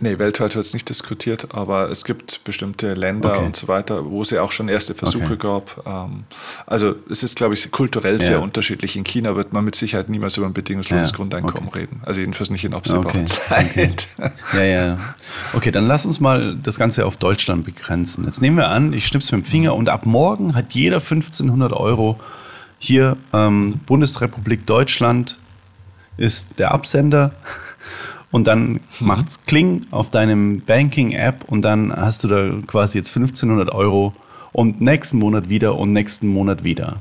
Nee, weltweit wird es nicht diskutiert, aber es gibt bestimmte Länder okay. und so weiter, wo es ja auch schon erste Versuche okay. gab. Ähm, also es ist, glaube ich, kulturell ja. sehr unterschiedlich. In China wird man mit Sicherheit niemals über ein bedingungsloses ja. Grundeinkommen okay. reden. Also jedenfalls nicht in absehbarer Zeit. Ja, ja. Okay, dann lass uns mal das Ganze auf Deutschland begrenzen. Jetzt nehmen wir an, ich schnipp's mit dem Finger und ab morgen hat jeder 1500 Euro hier ähm, Bundesrepublik Deutschland ist der Absender und dann mhm. macht's Kling auf deinem Banking-App und dann hast du da quasi jetzt 1500 Euro und nächsten Monat wieder und nächsten Monat wieder.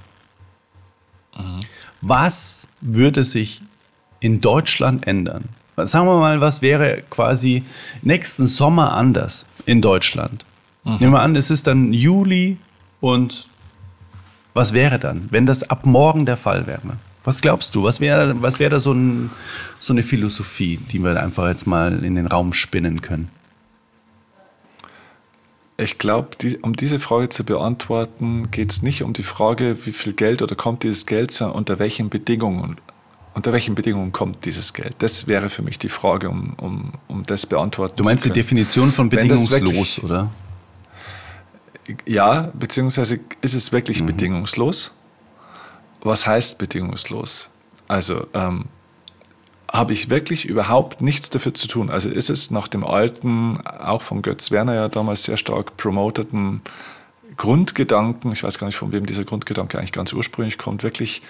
Mhm. Was würde sich in Deutschland ändern? Sagen wir mal, was wäre quasi nächsten Sommer anders in Deutschland? Mhm. Nehmen wir an, es ist dann Juli und was wäre dann, wenn das ab morgen der Fall wäre? Was glaubst du? Was wäre was wär da so, ein, so eine Philosophie, die wir einfach jetzt mal in den Raum spinnen können? Ich glaube, die, um diese Frage zu beantworten, geht es nicht um die Frage, wie viel Geld oder kommt dieses Geld, sondern unter welchen Bedingungen. Unter welchen Bedingungen kommt dieses Geld? Das wäre für mich die Frage, um, um, um das beantworten zu können. Du meinst die Definition von bedingungslos, oder? Ja, beziehungsweise ist es wirklich mhm. bedingungslos? Was heißt bedingungslos? Also ähm, habe ich wirklich überhaupt nichts dafür zu tun. Also ist es nach dem alten, auch von Götz Werner ja damals sehr stark promoteten Grundgedanken, ich weiß gar nicht, von wem dieser Grundgedanke eigentlich ganz ursprünglich kommt, wirklich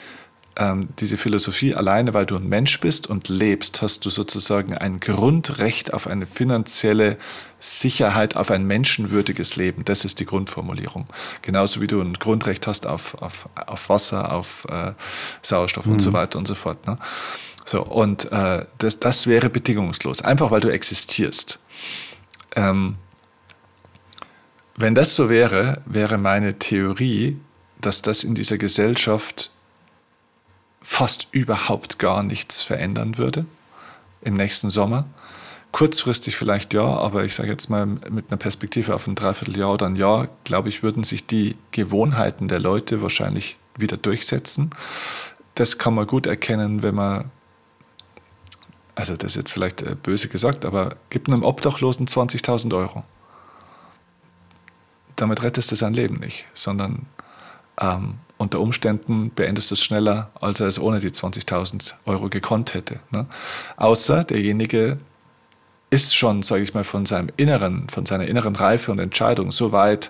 ähm, diese Philosophie, alleine weil du ein Mensch bist und lebst, hast du sozusagen ein Grundrecht auf eine finanzielle Sicherheit, auf ein menschenwürdiges Leben. Das ist die Grundformulierung. Genauso wie du ein Grundrecht hast auf, auf, auf Wasser, auf äh, Sauerstoff mhm. und so weiter und so fort. Ne? So, und äh, das, das wäre bedingungslos, einfach weil du existierst. Ähm, wenn das so wäre, wäre meine Theorie, dass das in dieser Gesellschaft fast überhaupt gar nichts verändern würde im nächsten Sommer. Kurzfristig vielleicht ja, aber ich sage jetzt mal mit einer Perspektive auf ein Dreivierteljahr oder ein Jahr, glaube ich, würden sich die Gewohnheiten der Leute wahrscheinlich wieder durchsetzen. Das kann man gut erkennen, wenn man, also das ist jetzt vielleicht äh, böse gesagt, aber gibt einem Obdachlosen 20.000 Euro. Damit rettest du sein Leben nicht, sondern ähm, unter Umständen beendest du es schneller, als er es ohne die 20.000 Euro gekonnt hätte. Ne? Außer derjenige ist schon, sage ich mal, von seinem inneren, von seiner inneren Reife und Entscheidung so weit,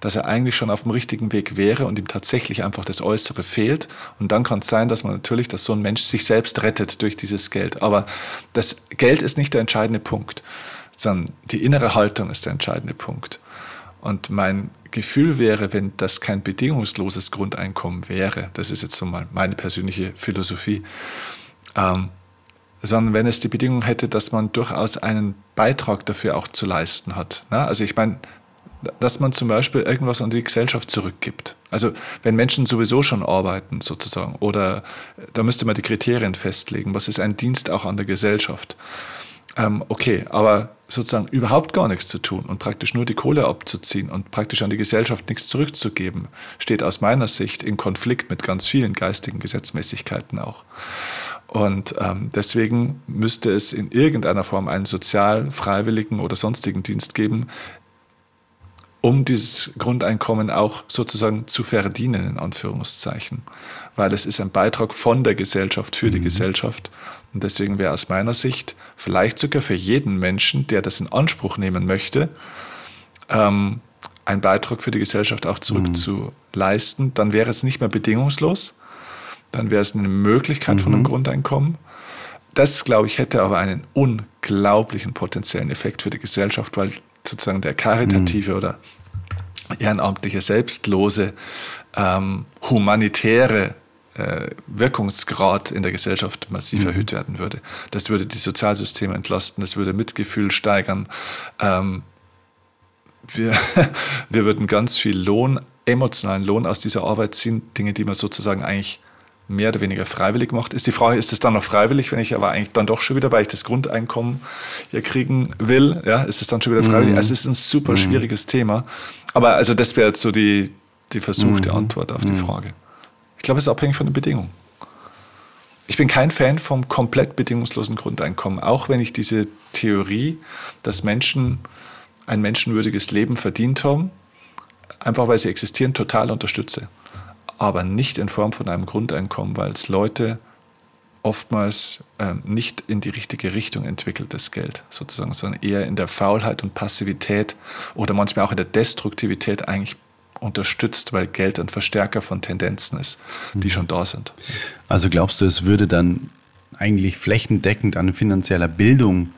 dass er eigentlich schon auf dem richtigen Weg wäre und ihm tatsächlich einfach das Äußere fehlt. Und dann kann es sein, dass man natürlich, dass so ein Mensch sich selbst rettet durch dieses Geld. Aber das Geld ist nicht der entscheidende Punkt, sondern die innere Haltung ist der entscheidende Punkt. Und mein Gefühl wäre, wenn das kein bedingungsloses Grundeinkommen wäre, das ist jetzt so mal meine persönliche Philosophie, ähm, sondern wenn es die Bedingung hätte, dass man durchaus einen Beitrag dafür auch zu leisten hat. Ne? Also ich meine, dass man zum Beispiel irgendwas an die Gesellschaft zurückgibt. Also wenn Menschen sowieso schon arbeiten sozusagen, oder da müsste man die Kriterien festlegen, was ist ein Dienst auch an der Gesellschaft. Ähm, okay, aber sozusagen überhaupt gar nichts zu tun und praktisch nur die Kohle abzuziehen und praktisch an die Gesellschaft nichts zurückzugeben, steht aus meiner Sicht in Konflikt mit ganz vielen geistigen Gesetzmäßigkeiten auch. Und ähm, deswegen müsste es in irgendeiner Form einen sozial, freiwilligen oder sonstigen Dienst geben, um dieses Grundeinkommen auch sozusagen zu verdienen, in Anführungszeichen. Weil es ist ein Beitrag von der Gesellschaft für die mhm. Gesellschaft. Und deswegen wäre aus meiner Sicht vielleicht sogar für jeden Menschen, der das in Anspruch nehmen möchte, ähm, ein Beitrag für die Gesellschaft auch zurückzuleisten. Mhm. Dann wäre es nicht mehr bedingungslos, dann wäre es eine Möglichkeit mhm. von einem mhm. Grundeinkommen. Das, glaube ich, hätte aber einen unglaublichen potenziellen Effekt für die Gesellschaft, weil sozusagen der karitative mhm. oder ehrenamtliche, selbstlose, ähm, humanitäre Wirkungsgrad in der Gesellschaft massiv mhm. erhöht werden würde. Das würde die Sozialsysteme entlasten, das würde Mitgefühl steigern. Ähm, wir, wir würden ganz viel Lohn, emotionalen Lohn aus dieser Arbeit ziehen, Dinge, die man sozusagen eigentlich mehr oder weniger freiwillig macht. Ist die Frage, ist es dann noch freiwillig, wenn ich aber eigentlich dann doch schon wieder, weil ich das Grundeinkommen ja kriegen will, ja, ist es dann schon wieder freiwillig? Mhm. Also es ist ein super mhm. schwieriges Thema. Aber also das wäre jetzt so die, die versuchte mhm. Antwort auf die mhm. Frage. Ich glaube, es ist abhängig von den Bedingungen. Ich bin kein Fan vom komplett bedingungslosen Grundeinkommen, auch wenn ich diese Theorie, dass Menschen ein menschenwürdiges Leben verdient haben, einfach weil sie existieren, total unterstütze aber nicht in Form von einem Grundeinkommen, weil es Leute oftmals ähm, nicht in die richtige Richtung entwickelt, das Geld sozusagen, sondern eher in der Faulheit und Passivität oder manchmal auch in der Destruktivität eigentlich unterstützt, weil Geld ein Verstärker von Tendenzen ist, die mhm. schon da sind. Also glaubst du, es würde dann eigentlich flächendeckend an finanzieller Bildung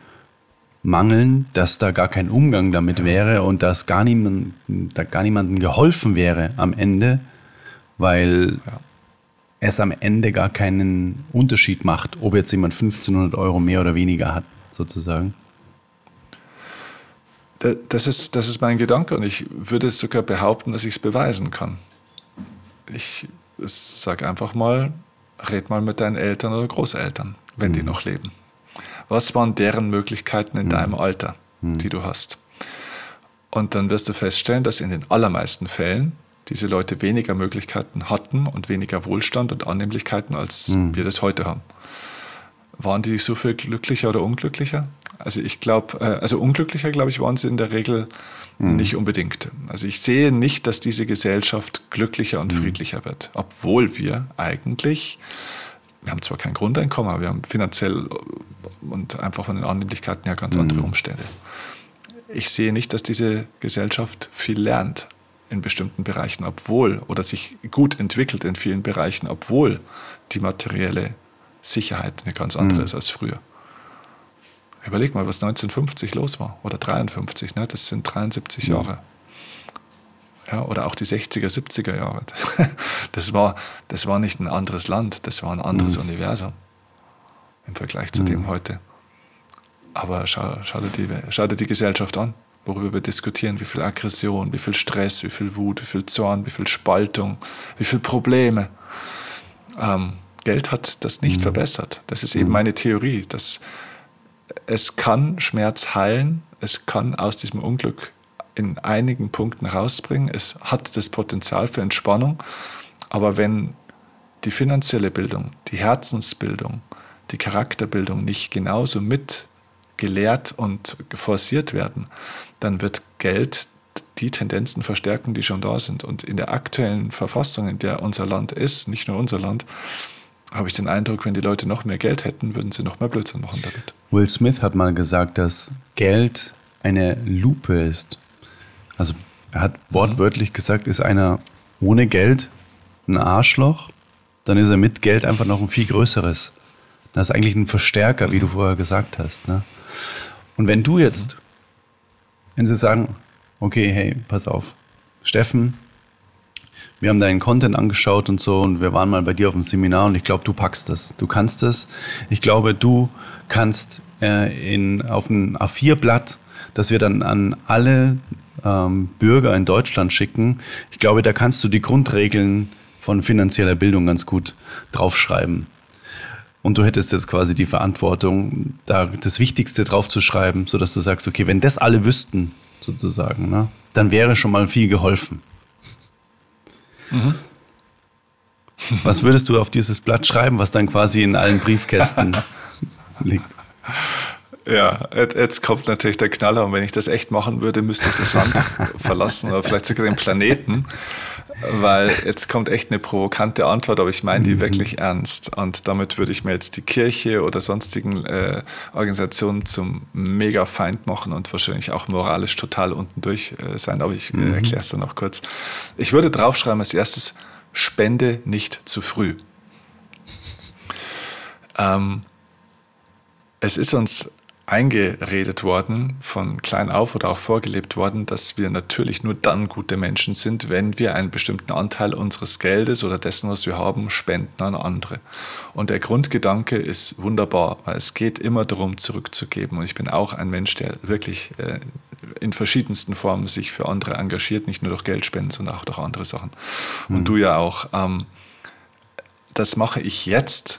mangeln, dass da gar kein Umgang damit ja. wäre und dass gar, niemand, da gar niemandem geholfen wäre am Ende, weil ja. es am Ende gar keinen Unterschied macht, ob jetzt jemand 1500 Euro mehr oder weniger hat, sozusagen. Das ist, das ist mein Gedanke und ich würde sogar behaupten, dass ich es beweisen kann. Ich sage einfach mal, red mal mit deinen Eltern oder Großeltern, wenn mhm. die noch leben. Was waren deren Möglichkeiten in mhm. deinem Alter, mhm. die du hast? Und dann wirst du feststellen, dass in den allermeisten Fällen diese Leute weniger Möglichkeiten hatten und weniger Wohlstand und Annehmlichkeiten, als mhm. wir das heute haben. Waren die so viel glücklicher oder unglücklicher? Also ich glaube, äh, also unglücklicher, glaube ich, waren sie in der Regel mhm. nicht unbedingt. Also ich sehe nicht, dass diese Gesellschaft glücklicher und mhm. friedlicher wird, obwohl wir eigentlich, wir haben zwar kein Grundeinkommen, aber wir haben finanziell und einfach von den Annehmlichkeiten ja ganz andere mhm. Umstände. Ich sehe nicht, dass diese Gesellschaft viel lernt in bestimmten Bereichen, obwohl, oder sich gut entwickelt in vielen Bereichen, obwohl die materielle Sicherheit eine ganz andere mhm. ist als früher. Überleg mal, was 1950 los war oder 53, ne? das sind 73 mhm. Jahre. Ja, oder auch die 60er, 70er Jahre. Das war, das war nicht ein anderes Land, das war ein anderes mhm. Universum. im Vergleich zu mhm. dem heute. Aber schau, schau, dir die, schau dir die Gesellschaft an, worüber wir diskutieren, wie viel Aggression, wie viel Stress, wie viel Wut, wie viel Zorn, wie viel Spaltung, wie viel Probleme. Ähm, Geld hat das nicht mhm. verbessert. Das ist eben mhm. meine Theorie, dass es kann Schmerz heilen, es kann aus diesem Unglück in einigen Punkten rausbringen, es hat das Potenzial für Entspannung, aber wenn die finanzielle Bildung, die Herzensbildung, die Charakterbildung nicht genauso mit gelehrt und forciert werden, dann wird Geld die Tendenzen verstärken, die schon da sind. Und in der aktuellen Verfassung, in der unser Land ist, nicht nur unser Land, habe ich den Eindruck, wenn die Leute noch mehr Geld hätten, würden sie noch mehr Blödsinn machen damit. Will Smith hat mal gesagt, dass Geld eine Lupe ist. Also er hat wortwörtlich gesagt, ist einer ohne Geld ein Arschloch, dann ist er mit Geld einfach noch ein viel größeres. Das ist eigentlich ein Verstärker, wie du vorher gesagt hast. Ne? Und wenn du jetzt, wenn sie sagen, okay, hey, pass auf, Steffen, wir haben deinen Content angeschaut und so und wir waren mal bei dir auf dem Seminar und ich glaube, du packst das. Du kannst das. Ich glaube, du kannst äh, in, auf ein A4-Blatt, das wir dann an alle ähm, Bürger in Deutschland schicken, ich glaube, da kannst du die Grundregeln von finanzieller Bildung ganz gut draufschreiben. Und du hättest jetzt quasi die Verantwortung, da das Wichtigste draufzuschreiben, sodass du sagst, okay, wenn das alle wüssten, sozusagen, ne, dann wäre schon mal viel geholfen. Mhm. Was würdest du auf dieses Blatt schreiben, was dann quasi in allen Briefkästen liegt? Ja, jetzt kommt natürlich der Knaller und wenn ich das echt machen würde, müsste ich das Land verlassen oder vielleicht sogar den Planeten, weil jetzt kommt echt eine provokante Antwort, aber ich meine die mhm. wirklich ernst und damit würde ich mir jetzt die Kirche oder sonstigen äh, Organisationen zum Mega-Feind machen und wahrscheinlich auch moralisch total unten durch äh, sein, aber ich äh, mhm. erkläre es dann noch kurz. Ich würde draufschreiben als erstes, spende nicht zu früh. Ähm, es ist uns eingeredet worden, von klein auf oder auch vorgelebt worden, dass wir natürlich nur dann gute Menschen sind, wenn wir einen bestimmten Anteil unseres Geldes oder dessen, was wir haben, spenden an andere. Und der Grundgedanke ist wunderbar, weil es geht immer darum, zurückzugeben. Und ich bin auch ein Mensch, der wirklich äh, in verschiedensten Formen sich für andere engagiert, nicht nur durch Geld spenden, sondern auch durch andere Sachen. Mhm. Und du ja auch. Ähm, das mache ich jetzt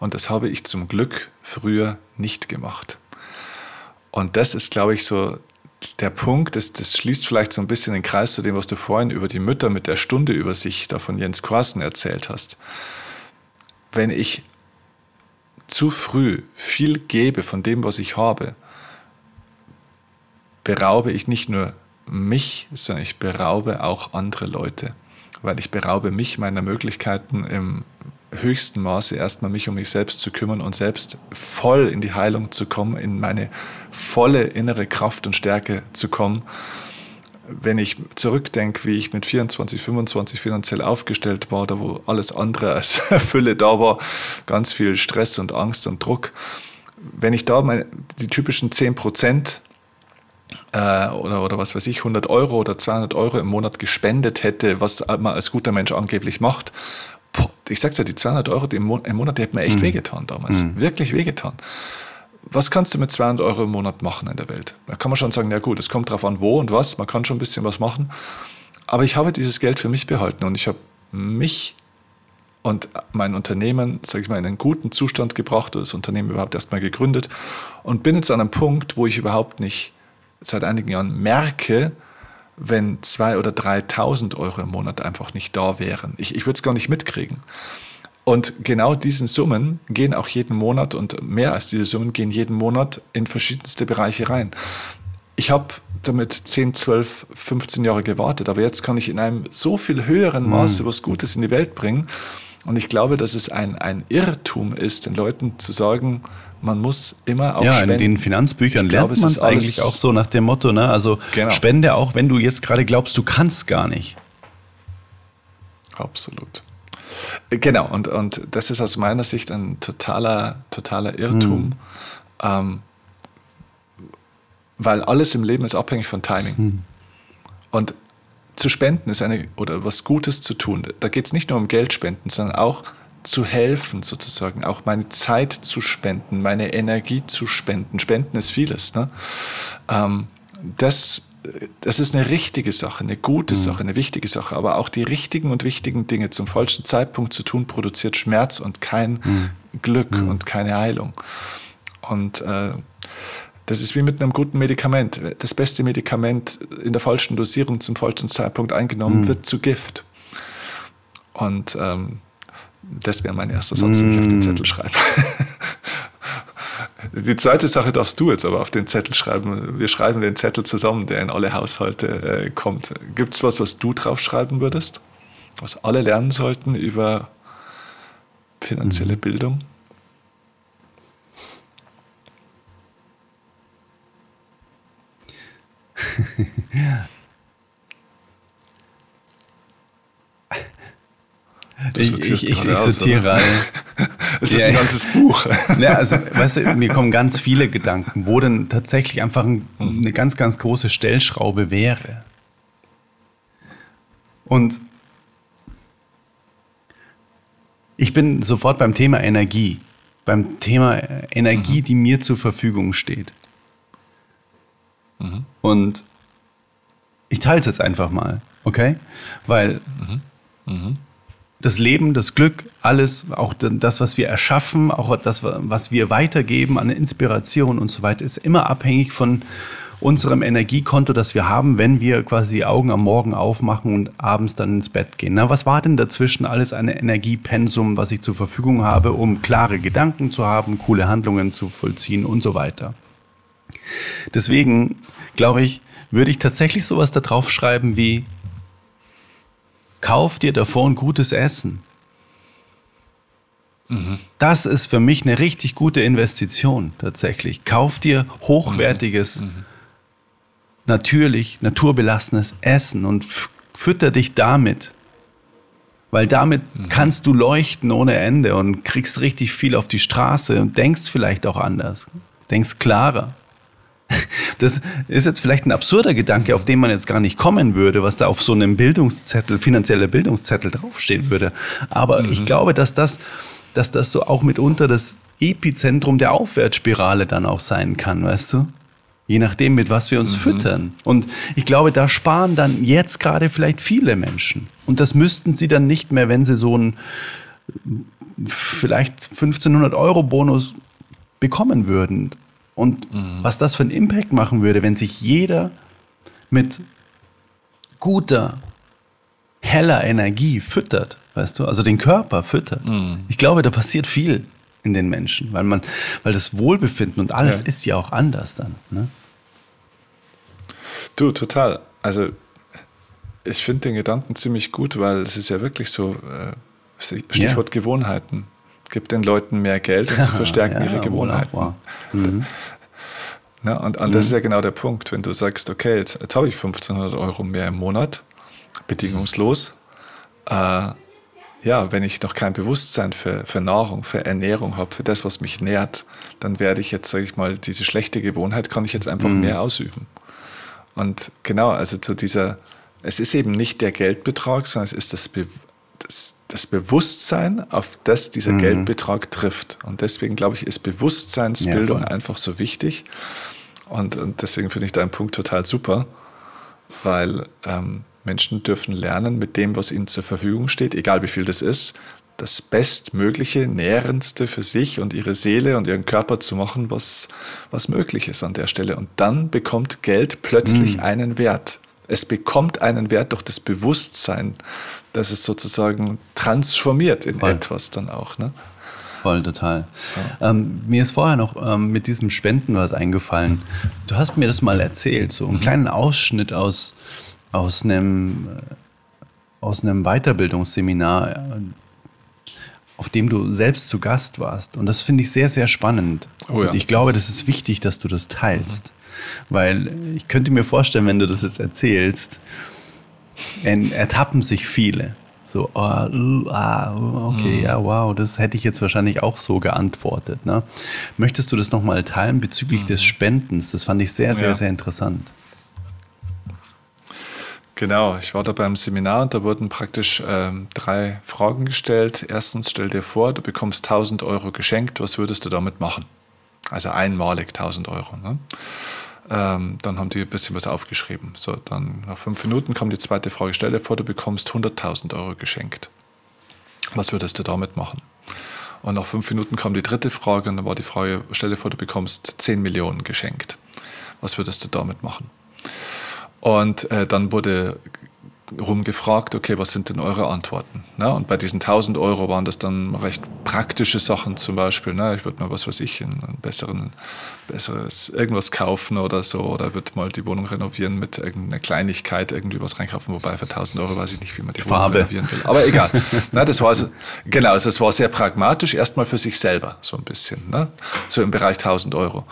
und das habe ich zum Glück früher nicht gemacht. Und das ist, glaube ich, so der Punkt, das, das schließt vielleicht so ein bisschen den Kreis zu dem, was du vorhin über die Mütter mit der Stunde über sich da von Jens Korsen erzählt hast. Wenn ich zu früh viel gebe von dem, was ich habe, beraube ich nicht nur mich, sondern ich beraube auch andere Leute, weil ich beraube mich meiner Möglichkeiten im höchsten Maße erstmal mich um mich selbst zu kümmern und selbst voll in die Heilung zu kommen, in meine volle innere Kraft und Stärke zu kommen. Wenn ich zurückdenke, wie ich mit 24, 25 finanziell aufgestellt war, da wo alles andere als Fülle da war, ganz viel Stress und Angst und Druck. Wenn ich da meine, die typischen 10 Prozent äh, oder, oder was weiß ich, 100 Euro oder 200 Euro im Monat gespendet hätte, was man als guter Mensch angeblich macht, ich sag's ja, die 200 Euro im Monat, die hätten mir echt mhm. wehgetan damals. Mhm. Wirklich wehgetan. Was kannst du mit 200 Euro im Monat machen in der Welt? Da kann man schon sagen, ja gut, es kommt drauf an, wo und was. Man kann schon ein bisschen was machen. Aber ich habe dieses Geld für mich behalten und ich habe mich und mein Unternehmen, sage ich mal, in einen guten Zustand gebracht, das Unternehmen überhaupt erstmal gegründet und bin jetzt an einem Punkt, wo ich überhaupt nicht seit einigen Jahren merke, wenn 2.000 oder 3.000 Euro im Monat einfach nicht da wären. Ich, ich würde es gar nicht mitkriegen. Und genau diesen Summen gehen auch jeden Monat und mehr als diese Summen gehen jeden Monat in verschiedenste Bereiche rein. Ich habe damit 10, 12, 15 Jahre gewartet, aber jetzt kann ich in einem so viel höheren Maße mhm. was Gutes in die Welt bringen. Und ich glaube, dass es ein, ein Irrtum ist, den Leuten zu sagen, man muss immer auch ja, spenden. in den Finanzbüchern ich lernt man es eigentlich auch so nach dem Motto, ne? also genau. spende auch, wenn du jetzt gerade glaubst, du kannst gar nicht. Absolut. Genau, und, und das ist aus meiner Sicht ein totaler, totaler Irrtum, hm. ähm, weil alles im Leben ist abhängig von Timing. Hm. Und zu spenden ist eine, oder was Gutes zu tun, da geht es nicht nur um Geld spenden, sondern auch zu helfen, sozusagen, auch meine Zeit zu spenden, meine Energie zu spenden. Spenden ist vieles. Ne? Ähm, das, das ist eine richtige Sache, eine gute mhm. Sache, eine wichtige Sache. Aber auch die richtigen und wichtigen Dinge zum falschen Zeitpunkt zu tun, produziert Schmerz und kein mhm. Glück mhm. und keine Heilung. Und äh, das ist wie mit einem guten Medikament. Das beste Medikament in der falschen Dosierung zum falschen Zeitpunkt eingenommen mhm. wird zu Gift. Und ähm, das wäre mein erster Satz, den ich auf den mm. Zettel schreibe. Die zweite Sache darfst du jetzt aber auf den Zettel schreiben. Wir schreiben den Zettel zusammen, der in alle Haushalte äh, kommt. Gibt es was, was du draufschreiben würdest? Was alle lernen sollten über finanzielle mhm. Ich, ich, ich, ich sortiere. Es ist ein ganzes Buch. Ja, also, weißt du, mir kommen ganz viele Gedanken, wo denn tatsächlich einfach ein, mhm. eine ganz, ganz große Stellschraube wäre. Und ich bin sofort beim Thema Energie. Beim Thema Energie, mhm. die mir zur Verfügung steht. Mhm. Und ich teile es jetzt einfach mal, okay? Weil mhm. Das Leben, das Glück, alles, auch das, was wir erschaffen, auch das, was wir weitergeben an Inspiration und so weiter, ist immer abhängig von unserem Energiekonto, das wir haben, wenn wir quasi die Augen am Morgen aufmachen und abends dann ins Bett gehen. Na, was war denn dazwischen alles ein Energiepensum, was ich zur Verfügung habe, um klare Gedanken zu haben, coole Handlungen zu vollziehen und so weiter? Deswegen, glaube ich, würde ich tatsächlich sowas da drauf schreiben wie kauf dir davon gutes Essen. Mhm. Das ist für mich eine richtig gute Investition tatsächlich. Kauf dir hochwertiges, mhm. natürlich naturbelassenes Essen und fütter dich damit. Weil damit kannst du leuchten ohne Ende und kriegst richtig viel auf die Straße und denkst vielleicht auch anders. Denkst klarer. Das ist jetzt vielleicht ein absurder Gedanke, auf den man jetzt gar nicht kommen würde, was da auf so einem Bildungszettel, finanzieller Bildungszettel draufstehen würde. Aber mhm. ich glaube, dass das, dass das so auch mitunter das Epizentrum der Aufwärtsspirale dann auch sein kann, weißt du? Je nachdem, mit was wir uns mhm. füttern. Und ich glaube, da sparen dann jetzt gerade vielleicht viele Menschen. Und das müssten sie dann nicht mehr, wenn sie so einen vielleicht 1500 Euro Bonus bekommen würden. Und mhm. was das für einen Impact machen würde, wenn sich jeder mit guter, heller Energie füttert, weißt du, also den Körper füttert. Mhm. Ich glaube, da passiert viel in den Menschen, weil man, weil das Wohlbefinden und alles ja. ist ja auch anders dann. Ne? Du, total. Also ich finde den Gedanken ziemlich gut, weil es ist ja wirklich so, äh, Stichwort ja. Gewohnheiten gibt den Leuten mehr Geld und sie verstärken ja, ihre Gewohnheiten. Mhm. Ja, und, und mhm. das ist ja genau der Punkt, wenn du sagst, okay, jetzt, jetzt habe ich 1500 Euro mehr im Monat, bedingungslos. Äh, ja, wenn ich noch kein Bewusstsein für, für Nahrung, für Ernährung habe, für das, was mich nährt, dann werde ich jetzt, sage ich mal, diese schlechte Gewohnheit kann ich jetzt einfach mhm. mehr ausüben. Und genau, also zu dieser, es ist eben nicht der Geldbetrag, sondern es ist das, Be das, das Bewusstsein, auf das dieser mhm. Geldbetrag trifft. Und deswegen glaube ich, ist Bewusstseinsbildung ja, einfach so wichtig. Und, und deswegen finde ich deinen Punkt total super, weil ähm, Menschen dürfen lernen, mit dem, was ihnen zur Verfügung steht, egal wie viel das ist, das Bestmögliche, Nährendste für sich und ihre Seele und ihren Körper zu machen, was, was möglich ist an der Stelle. Und dann bekommt Geld plötzlich mhm. einen Wert. Es bekommt einen Wert durch das Bewusstsein dass es sozusagen transformiert in Voll. etwas dann auch. Ne? Voll, total. Ja. Ähm, mir ist vorher noch ähm, mit diesem Spenden was eingefallen. Du hast mir das mal erzählt, so einen mhm. kleinen Ausschnitt aus, aus, einem, äh, aus einem Weiterbildungsseminar, äh, auf dem du selbst zu Gast warst. Und das finde ich sehr, sehr spannend. Oh ja. Und ich glaube, das ist wichtig, dass du das teilst. Mhm. Weil ich könnte mir vorstellen, wenn du das jetzt erzählst, ertappen sich viele. So, oh, ah, okay, mhm. ja, wow, das hätte ich jetzt wahrscheinlich auch so geantwortet. Ne? Möchtest du das nochmal teilen bezüglich mhm. des Spendens? Das fand ich sehr, sehr, ja. sehr interessant. Genau, ich war da beim Seminar und da wurden praktisch ähm, drei Fragen gestellt. Erstens, stell dir vor, du bekommst 1000 Euro geschenkt, was würdest du damit machen? Also einmalig 1000 Euro. Ne? Ähm, dann haben die ein bisschen was aufgeschrieben. So, dann nach fünf Minuten kam die zweite Frage, stell dir vor, du bekommst 100.000 Euro geschenkt. Was würdest du damit machen? Und nach fünf Minuten kam die dritte Frage und dann war die Frage, stell dir vor, du bekommst 10 Millionen geschenkt. Was würdest du damit machen? Und äh, dann wurde rumgefragt, okay, was sind denn eure Antworten? Ne? Und bei diesen 1000 Euro waren das dann recht praktische Sachen zum Beispiel. Ne? Ich würde mal, was weiß ich, einen besseren, besseres irgendwas kaufen oder so oder würde mal die Wohnung renovieren mit irgendeiner Kleinigkeit, irgendwie was reinkaufen, wobei für 1000 Euro weiß ich nicht, wie man die Farbe. Wohnung renovieren will. Aber egal. ne, das war also, genau, also es war sehr pragmatisch, erstmal für sich selber so ein bisschen, ne? so im Bereich 1000 Euro.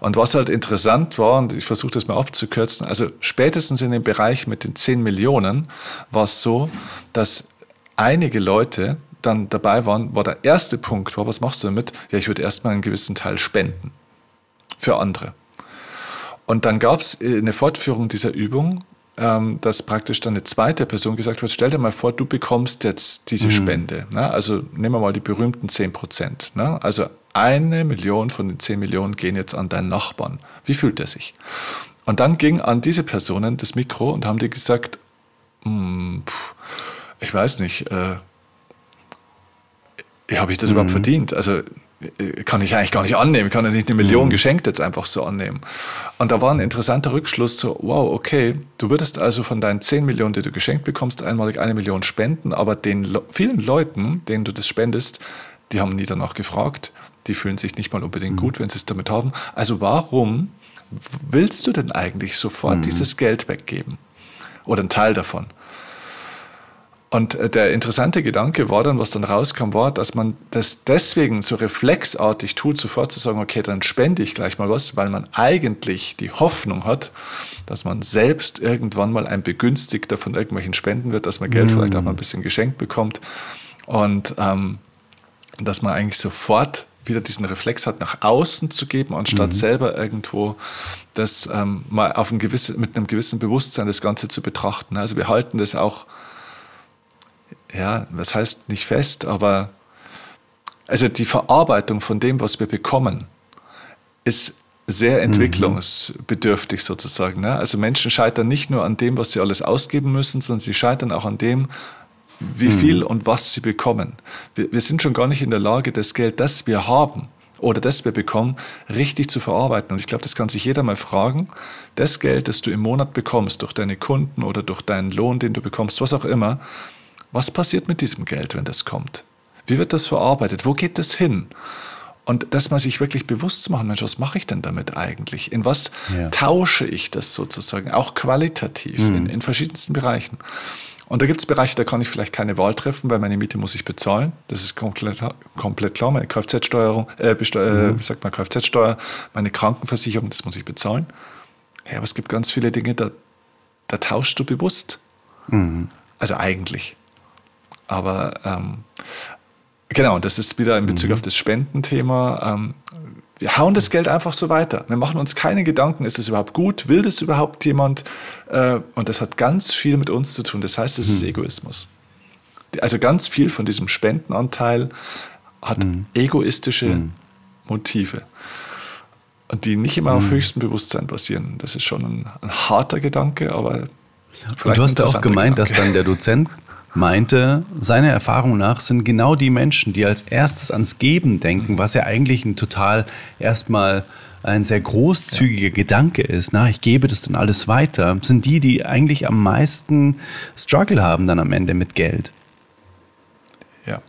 Und was halt interessant war, und ich versuche das mal abzukürzen, also spätestens in dem Bereich mit den 10 Millionen war es so, dass einige Leute dann dabei waren, war der erste Punkt, war, was machst du damit? Ja, ich würde erstmal einen gewissen Teil spenden für andere. Und dann gab es eine Fortführung dieser Übung, ähm, dass praktisch dann eine zweite Person gesagt wird, stell dir mal vor, du bekommst jetzt diese mhm. Spende. Ne? Also nehmen wir mal die berühmten 10 Prozent. Ne? Also eine Million von den 10 Millionen gehen jetzt an deinen Nachbarn. Wie fühlt er sich? Und dann ging an diese Personen das Mikro und haben die gesagt, hm, ich weiß nicht, äh, habe ich das mhm. überhaupt verdient? Also äh, kann ich eigentlich gar nicht annehmen, kann ja nicht eine Million mhm. geschenkt jetzt einfach so annehmen. Und da war ein interessanter Rückschluss, so, wow, okay, du würdest also von deinen 10 Millionen, die du geschenkt bekommst, einmalig eine Million spenden, aber den vielen Leuten, denen du das spendest, die haben nie danach gefragt, die fühlen sich nicht mal unbedingt mhm. gut, wenn sie es damit haben. Also warum willst du denn eigentlich sofort mhm. dieses Geld weggeben? Oder einen Teil davon? Und äh, der interessante Gedanke war dann, was dann rauskam, war, dass man das deswegen so reflexartig tut, sofort zu sagen, okay, dann spende ich gleich mal was, weil man eigentlich die Hoffnung hat, dass man selbst irgendwann mal ein Begünstigter von irgendwelchen Spenden wird, dass man Geld mm. vielleicht auch mal ein bisschen geschenkt bekommt und ähm, dass man eigentlich sofort wieder diesen Reflex hat, nach außen zu geben, anstatt mhm. selber irgendwo das ähm, mal auf ein gewissen, mit einem gewissen Bewusstsein das Ganze zu betrachten. Also wir halten das auch ja, was heißt nicht fest, aber also die Verarbeitung von dem, was wir bekommen, ist sehr mhm. entwicklungsbedürftig sozusagen. Ne? Also Menschen scheitern nicht nur an dem, was sie alles ausgeben müssen, sondern sie scheitern auch an dem, wie mhm. viel und was sie bekommen. Wir, wir, sind schon gar nicht in der Lage, das Geld, das wir haben oder das wir bekommen, richtig zu verarbeiten. Und ich glaube, das kann sich jeder mal fragen. Das Geld, das du im Monat bekommst, durch deine Kunden oder durch deinen Lohn, den du bekommst, was auch immer, was passiert mit diesem Geld, wenn das kommt? Wie wird das verarbeitet? Wo geht das hin? Und dass man sich wirklich bewusst zu machen, Mensch, was mache ich denn damit eigentlich? In was ja. tausche ich das sozusagen? Auch qualitativ mhm. in, in verschiedensten Bereichen. Und da gibt es Bereiche, da kann ich vielleicht keine Wahl treffen, weil meine Miete muss ich bezahlen. Das ist komplett, komplett klar. Meine Kfz-Steuerung, äh, äh, mhm. wie sagt man, Kfz-Steuer, meine Krankenversicherung, das muss ich bezahlen. Ja, aber es gibt ganz viele Dinge, da, da tauschst du bewusst. Mhm. Also eigentlich. Aber ähm, genau, das ist wieder in Bezug mhm. auf das Spendenthema. Ähm, wir hauen das Geld einfach so weiter. Wir machen uns keine Gedanken, ist das überhaupt gut, will das überhaupt jemand? Äh, und das hat ganz viel mit uns zu tun. Das heißt, es mhm. ist Egoismus. Also ganz viel von diesem Spendenanteil hat mhm. egoistische mhm. Motive. Und die nicht immer auf mhm. höchstem Bewusstsein basieren. Das ist schon ein, ein harter Gedanke, aber. Und du hast ja auch gemeint, Gedanke. dass dann der Dozent meinte, seiner Erfahrung nach sind genau die Menschen, die als erstes ans Geben denken, was ja eigentlich ein total erstmal ein sehr großzügiger ja. Gedanke ist, na, ich gebe das dann alles weiter, sind die, die eigentlich am meisten Struggle haben dann am Ende mit Geld. Ja,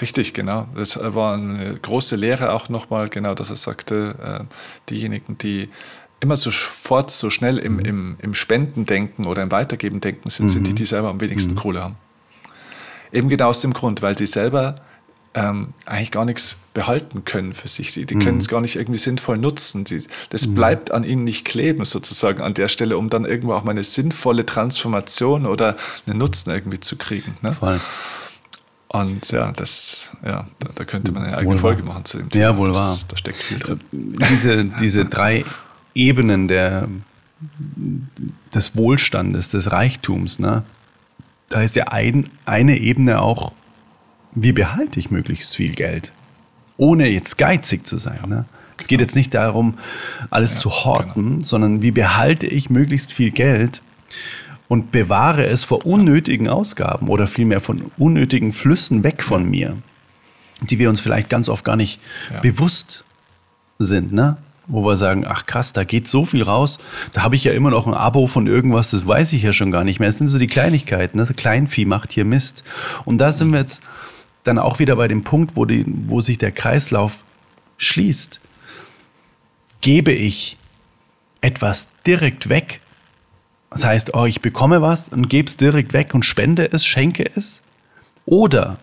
richtig, genau. Das war eine große Lehre auch nochmal, genau, dass er sagte, äh, diejenigen, die immer sofort so schnell im, mhm. im, im Spenden denken oder im Weitergeben denken sind, mhm. sind die, mhm. die selber am wenigsten mhm. Kohle haben. Eben genau aus dem Grund, weil sie selber ähm, eigentlich gar nichts behalten können für sich. Sie, die mhm. können es gar nicht irgendwie sinnvoll nutzen. Sie, das mhm. bleibt an ihnen nicht kleben, sozusagen an der Stelle, um dann irgendwo auch mal eine sinnvolle Transformation oder einen Nutzen irgendwie zu kriegen. Ne? Voll. Und ja, das, ja, da, da könnte man eine eigene wohl Folge wahr. machen zu dem Thema. Ja, wohl wahr. Da steckt viel drin. Diese, diese drei Ebenen der des Wohlstandes, des Reichtums. Ne? Da ist ja ein, eine Ebene auch, wie behalte ich möglichst viel Geld, ohne jetzt geizig zu sein. Ne? Es geht jetzt nicht darum, alles ja, zu horten, genau. sondern wie behalte ich möglichst viel Geld und bewahre es vor unnötigen Ausgaben oder vielmehr von unnötigen Flüssen weg von mir, die wir uns vielleicht ganz oft gar nicht ja. bewusst sind, ne? Wo wir sagen, ach krass, da geht so viel raus, da habe ich ja immer noch ein Abo von irgendwas, das weiß ich ja schon gar nicht mehr. Es sind so die Kleinigkeiten, das? Kleinvieh macht hier Mist. Und da sind wir jetzt dann auch wieder bei dem Punkt, wo, die, wo sich der Kreislauf schließt. Gebe ich etwas direkt weg, das heißt, oh, ich bekomme was und gebe es direkt weg und spende es, schenke es. Oder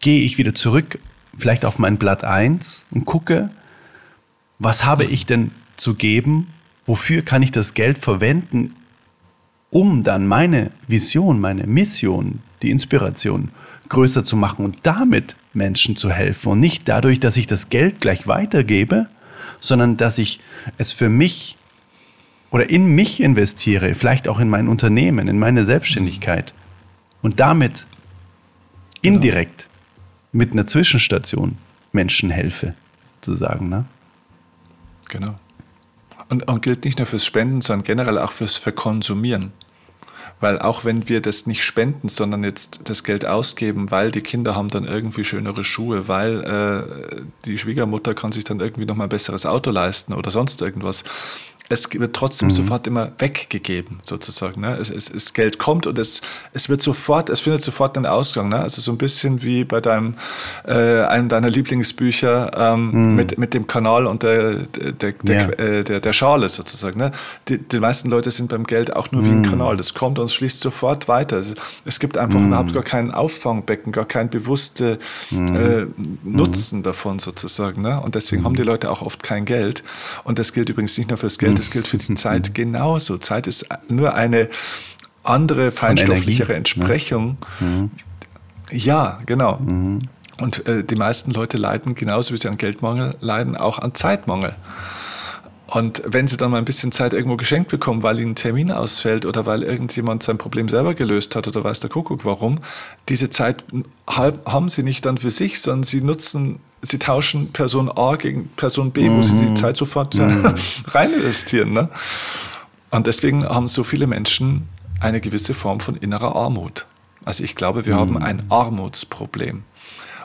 gehe ich wieder zurück, vielleicht auf mein Blatt 1 und gucke, was habe ich denn zu geben? Wofür kann ich das Geld verwenden, um dann meine Vision, meine Mission, die Inspiration größer zu machen und damit Menschen zu helfen und nicht dadurch, dass ich das Geld gleich weitergebe, sondern dass ich es für mich oder in mich investiere, vielleicht auch in mein Unternehmen, in meine Selbstständigkeit und damit genau. indirekt mit einer Zwischenstation Menschen helfe, sozusagen. Ne? Genau. Und, und gilt nicht nur fürs Spenden, sondern generell auch fürs Verkonsumieren. Weil auch wenn wir das nicht spenden, sondern jetzt das Geld ausgeben, weil die Kinder haben dann irgendwie schönere Schuhe, weil äh, die Schwiegermutter kann sich dann irgendwie noch mal ein besseres Auto leisten oder sonst irgendwas, es wird trotzdem mhm. sofort immer weggegeben, sozusagen. Ne? Es, es, es, Geld kommt und es, es wird sofort, es findet sofort einen Ausgang. Ne? Also so ein bisschen wie bei deinem, äh, einem deiner Lieblingsbücher ähm, mhm. mit, mit dem Kanal und der, der, der, ja. äh, der, der, Schale sozusagen. Ne? Die, die meisten Leute sind beim Geld auch nur wie ein mhm. Kanal. Das kommt und es schließt sofort weiter. Es gibt einfach mhm. überhaupt gar kein Auffangbecken, gar kein bewusste mhm. äh, Nutzen davon sozusagen. Ne? Und deswegen haben die Leute auch oft kein Geld. Und das gilt übrigens nicht nur fürs Geld, das gilt für die Zeit genauso. Zeit ist nur eine andere, feinstofflichere ne? Entsprechung. Mhm. Ja, genau. Mhm. Und äh, die meisten Leute leiden genauso wie sie an Geldmangel leiden, auch an Zeitmangel. Und wenn sie dann mal ein bisschen Zeit irgendwo geschenkt bekommen, weil ihnen ein Termin ausfällt oder weil irgendjemand sein Problem selber gelöst hat oder weiß der Kuckuck warum, diese Zeit haben sie nicht dann für sich, sondern sie nutzen sie tauschen Person A gegen Person B, mhm. wo sie die mhm. Zeit sofort mhm. rein investieren. Ne? Und deswegen haben so viele Menschen eine gewisse Form von innerer Armut. Also ich glaube, wir mhm. haben ein Armutsproblem.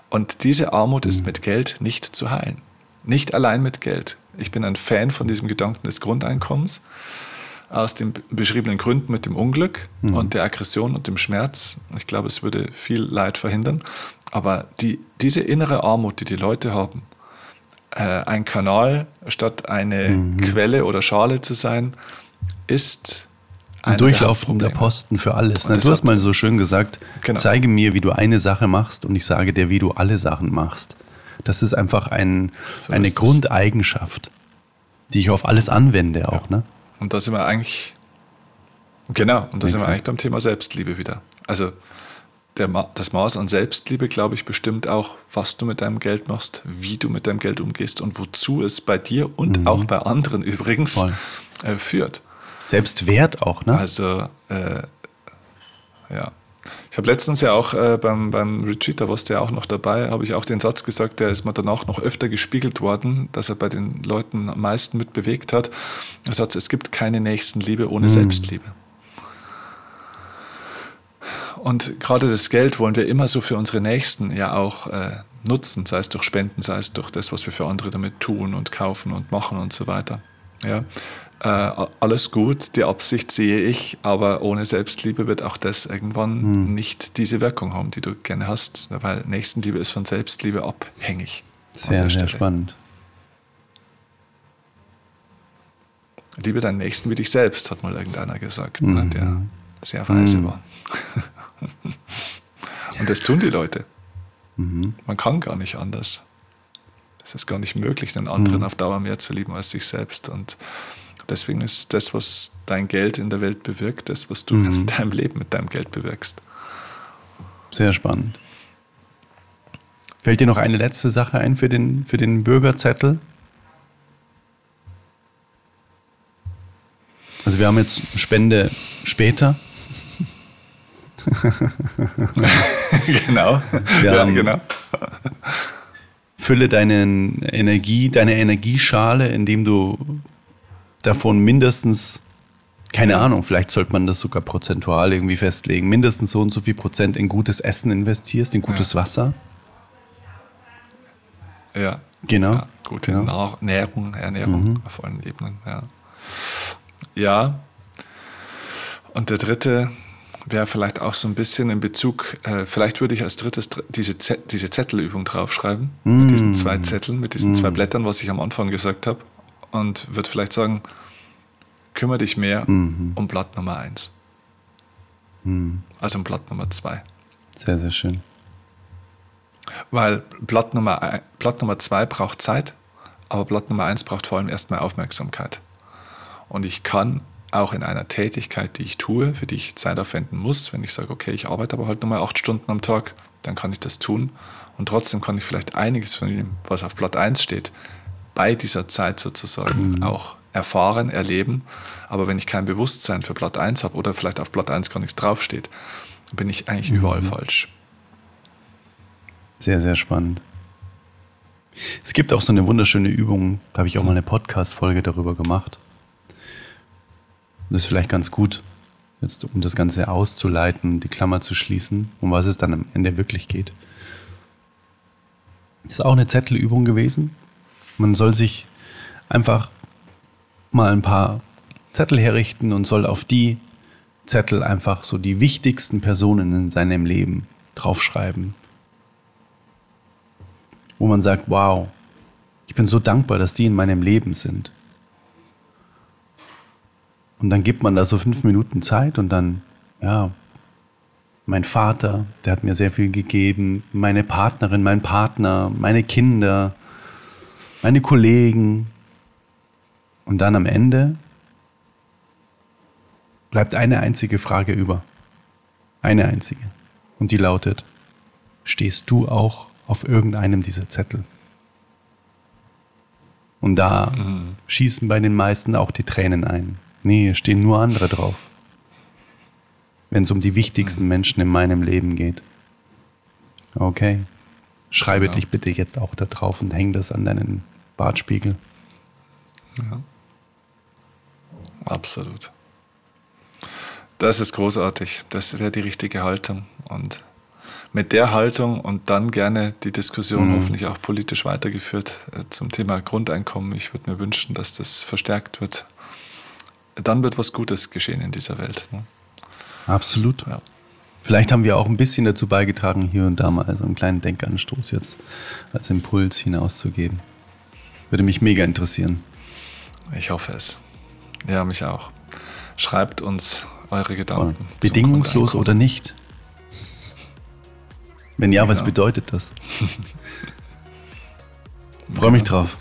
Und diese Armut ist mhm. mit Geld nicht zu heilen. Nicht allein mit Geld. Ich bin ein Fan von diesem Gedanken des Grundeinkommens aus den beschriebenen Gründen mit dem Unglück mhm. und der Aggression und dem Schmerz. Ich glaube, es würde viel Leid verhindern. Aber die, diese innere Armut, die die Leute haben, äh, ein Kanal statt eine mhm. Quelle oder Schale zu sein, ist ein durchlaufender Posten für alles. Ne? Du hast mal so schön gesagt, genau. zeige mir, wie du eine Sache machst und ich sage dir, wie du alle Sachen machst. Das ist einfach ein, so eine Grundeigenschaft, die ich auf alles anwende auch. Ja. Ne? Und da sind wir eigentlich, genau, und da sind wir eigentlich beim Thema Selbstliebe wieder. Also der, das Maß an Selbstliebe, glaube ich, bestimmt auch, was du mit deinem Geld machst, wie du mit deinem Geld umgehst und wozu es bei dir und mhm. auch bei anderen übrigens äh, führt. Selbstwert auch, ne? Also, äh, ja. Ich habe letztens ja auch äh, beim, beim Retreat, da warst du ja auch noch dabei, habe ich auch den Satz gesagt, der ist mir danach noch öfter gespiegelt worden, dass er bei den Leuten am meisten mit bewegt hat. Der Satz, es gibt keine Nächstenliebe ohne mhm. Selbstliebe. Und gerade das Geld wollen wir immer so für unsere Nächsten ja auch äh, nutzen, sei es durch Spenden, sei es durch das, was wir für andere damit tun und kaufen und machen und so weiter. Ja, äh, alles gut, die Absicht sehe ich, aber ohne Selbstliebe wird auch das irgendwann hm. nicht diese Wirkung haben, die du gerne hast, weil Nächstenliebe ist von Selbstliebe abhängig. Sehr, sehr spannend. Liebe deinen Nächsten wie dich selbst, hat mal irgendeiner gesagt, mhm. ne, der sehr weise mhm. war. Und das tun die Leute. Mhm. Man kann gar nicht anders. Es ist gar nicht möglich, den anderen mhm. auf Dauer mehr zu lieben als sich selbst. Und deswegen ist das, was dein Geld in der Welt bewirkt, das, was du mhm. in deinem Leben mit deinem Geld bewirkst. Sehr spannend. Fällt dir noch eine letzte Sache ein für den, für den Bürgerzettel? Also wir haben jetzt Spende später. genau. Wir ja, haben- genau. Fülle deine Energie, deine Energieschale, indem du davon mindestens, keine Ahnung, vielleicht sollte man das sogar prozentual irgendwie festlegen, mindestens so und so viel Prozent in gutes Essen investierst, in gutes Wasser. Ja. Genau. Ja, gute Ja. Nahr- Nährung, Ernährung auf allen Ebenen. Ja. ja. Und der dritte wäre vielleicht auch so ein bisschen in Bezug, äh, vielleicht würde ich als drittes dr- diese, Z diese Zettelübung draufschreiben, mit diesen zwei Zetteln, mit diesen zwei Blättern, was ich am Anfang gesagt habe. Und würde vielleicht sagen, kümmere dich mehr um Blatt Nummer eins. Also um Blatt Nummer zwei. Sehr, sehr schön. Weil Blatt Nummer, ein- Blatt Nummer zwei braucht Zeit, aber Blatt Nummer eins braucht vor allem erstmal Aufmerksamkeit. Und ich kann auch in einer Tätigkeit, die ich tue, für die ich Zeit aufwenden muss, wenn ich sage, okay, ich arbeite aber halt nur mal acht Stunden am Tag, dann kann ich das tun. Und trotzdem kann ich vielleicht einiges von dem, was auf Blatt 1 steht, bei dieser Zeit sozusagen auch erfahren, erleben. Aber wenn ich kein Bewusstsein für Blatt 1 habe oder vielleicht auf Blatt 1 gar nichts draufsteht, dann bin ich eigentlich überall falsch. Sehr, sehr spannend. Es gibt auch so eine wunderschöne Übung, da habe ich auch mal eine Podcast-Folge darüber gemacht. Das ist vielleicht ganz gut, jetzt um das Ganze auszuleiten, die Klammer zu schließen, um was es dann am Ende wirklich geht. Ist auch eine Zettelübung gewesen. Man soll sich einfach mal ein paar Zettel herrichten und soll auf die Zettel einfach so die wichtigsten Personen in seinem Leben draufschreiben wo man sagt, wow, ich bin so dankbar, dass die in meinem Leben sind. Und dann gibt man da so fünf Minuten Zeit und dann, ja, mein Vater, der hat mir sehr viel gegeben, meine Partnerin, mein Partner, meine Kinder, meine Kollegen. Und dann am Ende bleibt eine einzige Frage über. Eine einzige. Und die lautet, stehst du auch auf irgendeinem dieser Zettel? Und da schießen bei den meisten auch die Tränen ein. Nee, stehen nur andere drauf. Wenn es um die wichtigsten Menschen in meinem Leben geht. Okay. Schreibe Genau. dich bitte jetzt auch da drauf und häng das an deinen Bartspiegel. Absolut. Das ist großartig. Das wäre die richtige Haltung. Und mit der Haltung und dann gerne die Diskussion hoffentlich auch politisch weitergeführt äh, zum Thema Grundeinkommen. Ich würde mir wünschen, dass das verstärkt wird. Dann wird was Gutes geschehen in dieser Welt. Ne? Absolut. Ja. Vielleicht haben wir auch ein bisschen dazu beigetragen, hier und da mal so einen kleinen Denkanstoß jetzt als Impuls hinauszugeben. Würde mich mega interessieren. Ich hoffe es. Ja, mich auch. Schreibt uns eure Gedanken. zum Bedingungslos oder nicht? Wenn ja, was Genau. bedeutet das? Freue mich drauf.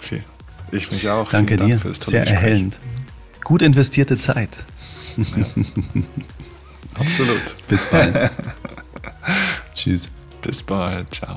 Viel. Ich mich auch. Danke Vielen Dank dir. für das tolle Sehr Gespräch. erhellend. Gut investierte Zeit. Absolut. Bis bald. Tschüss. Bis bald. Ciao.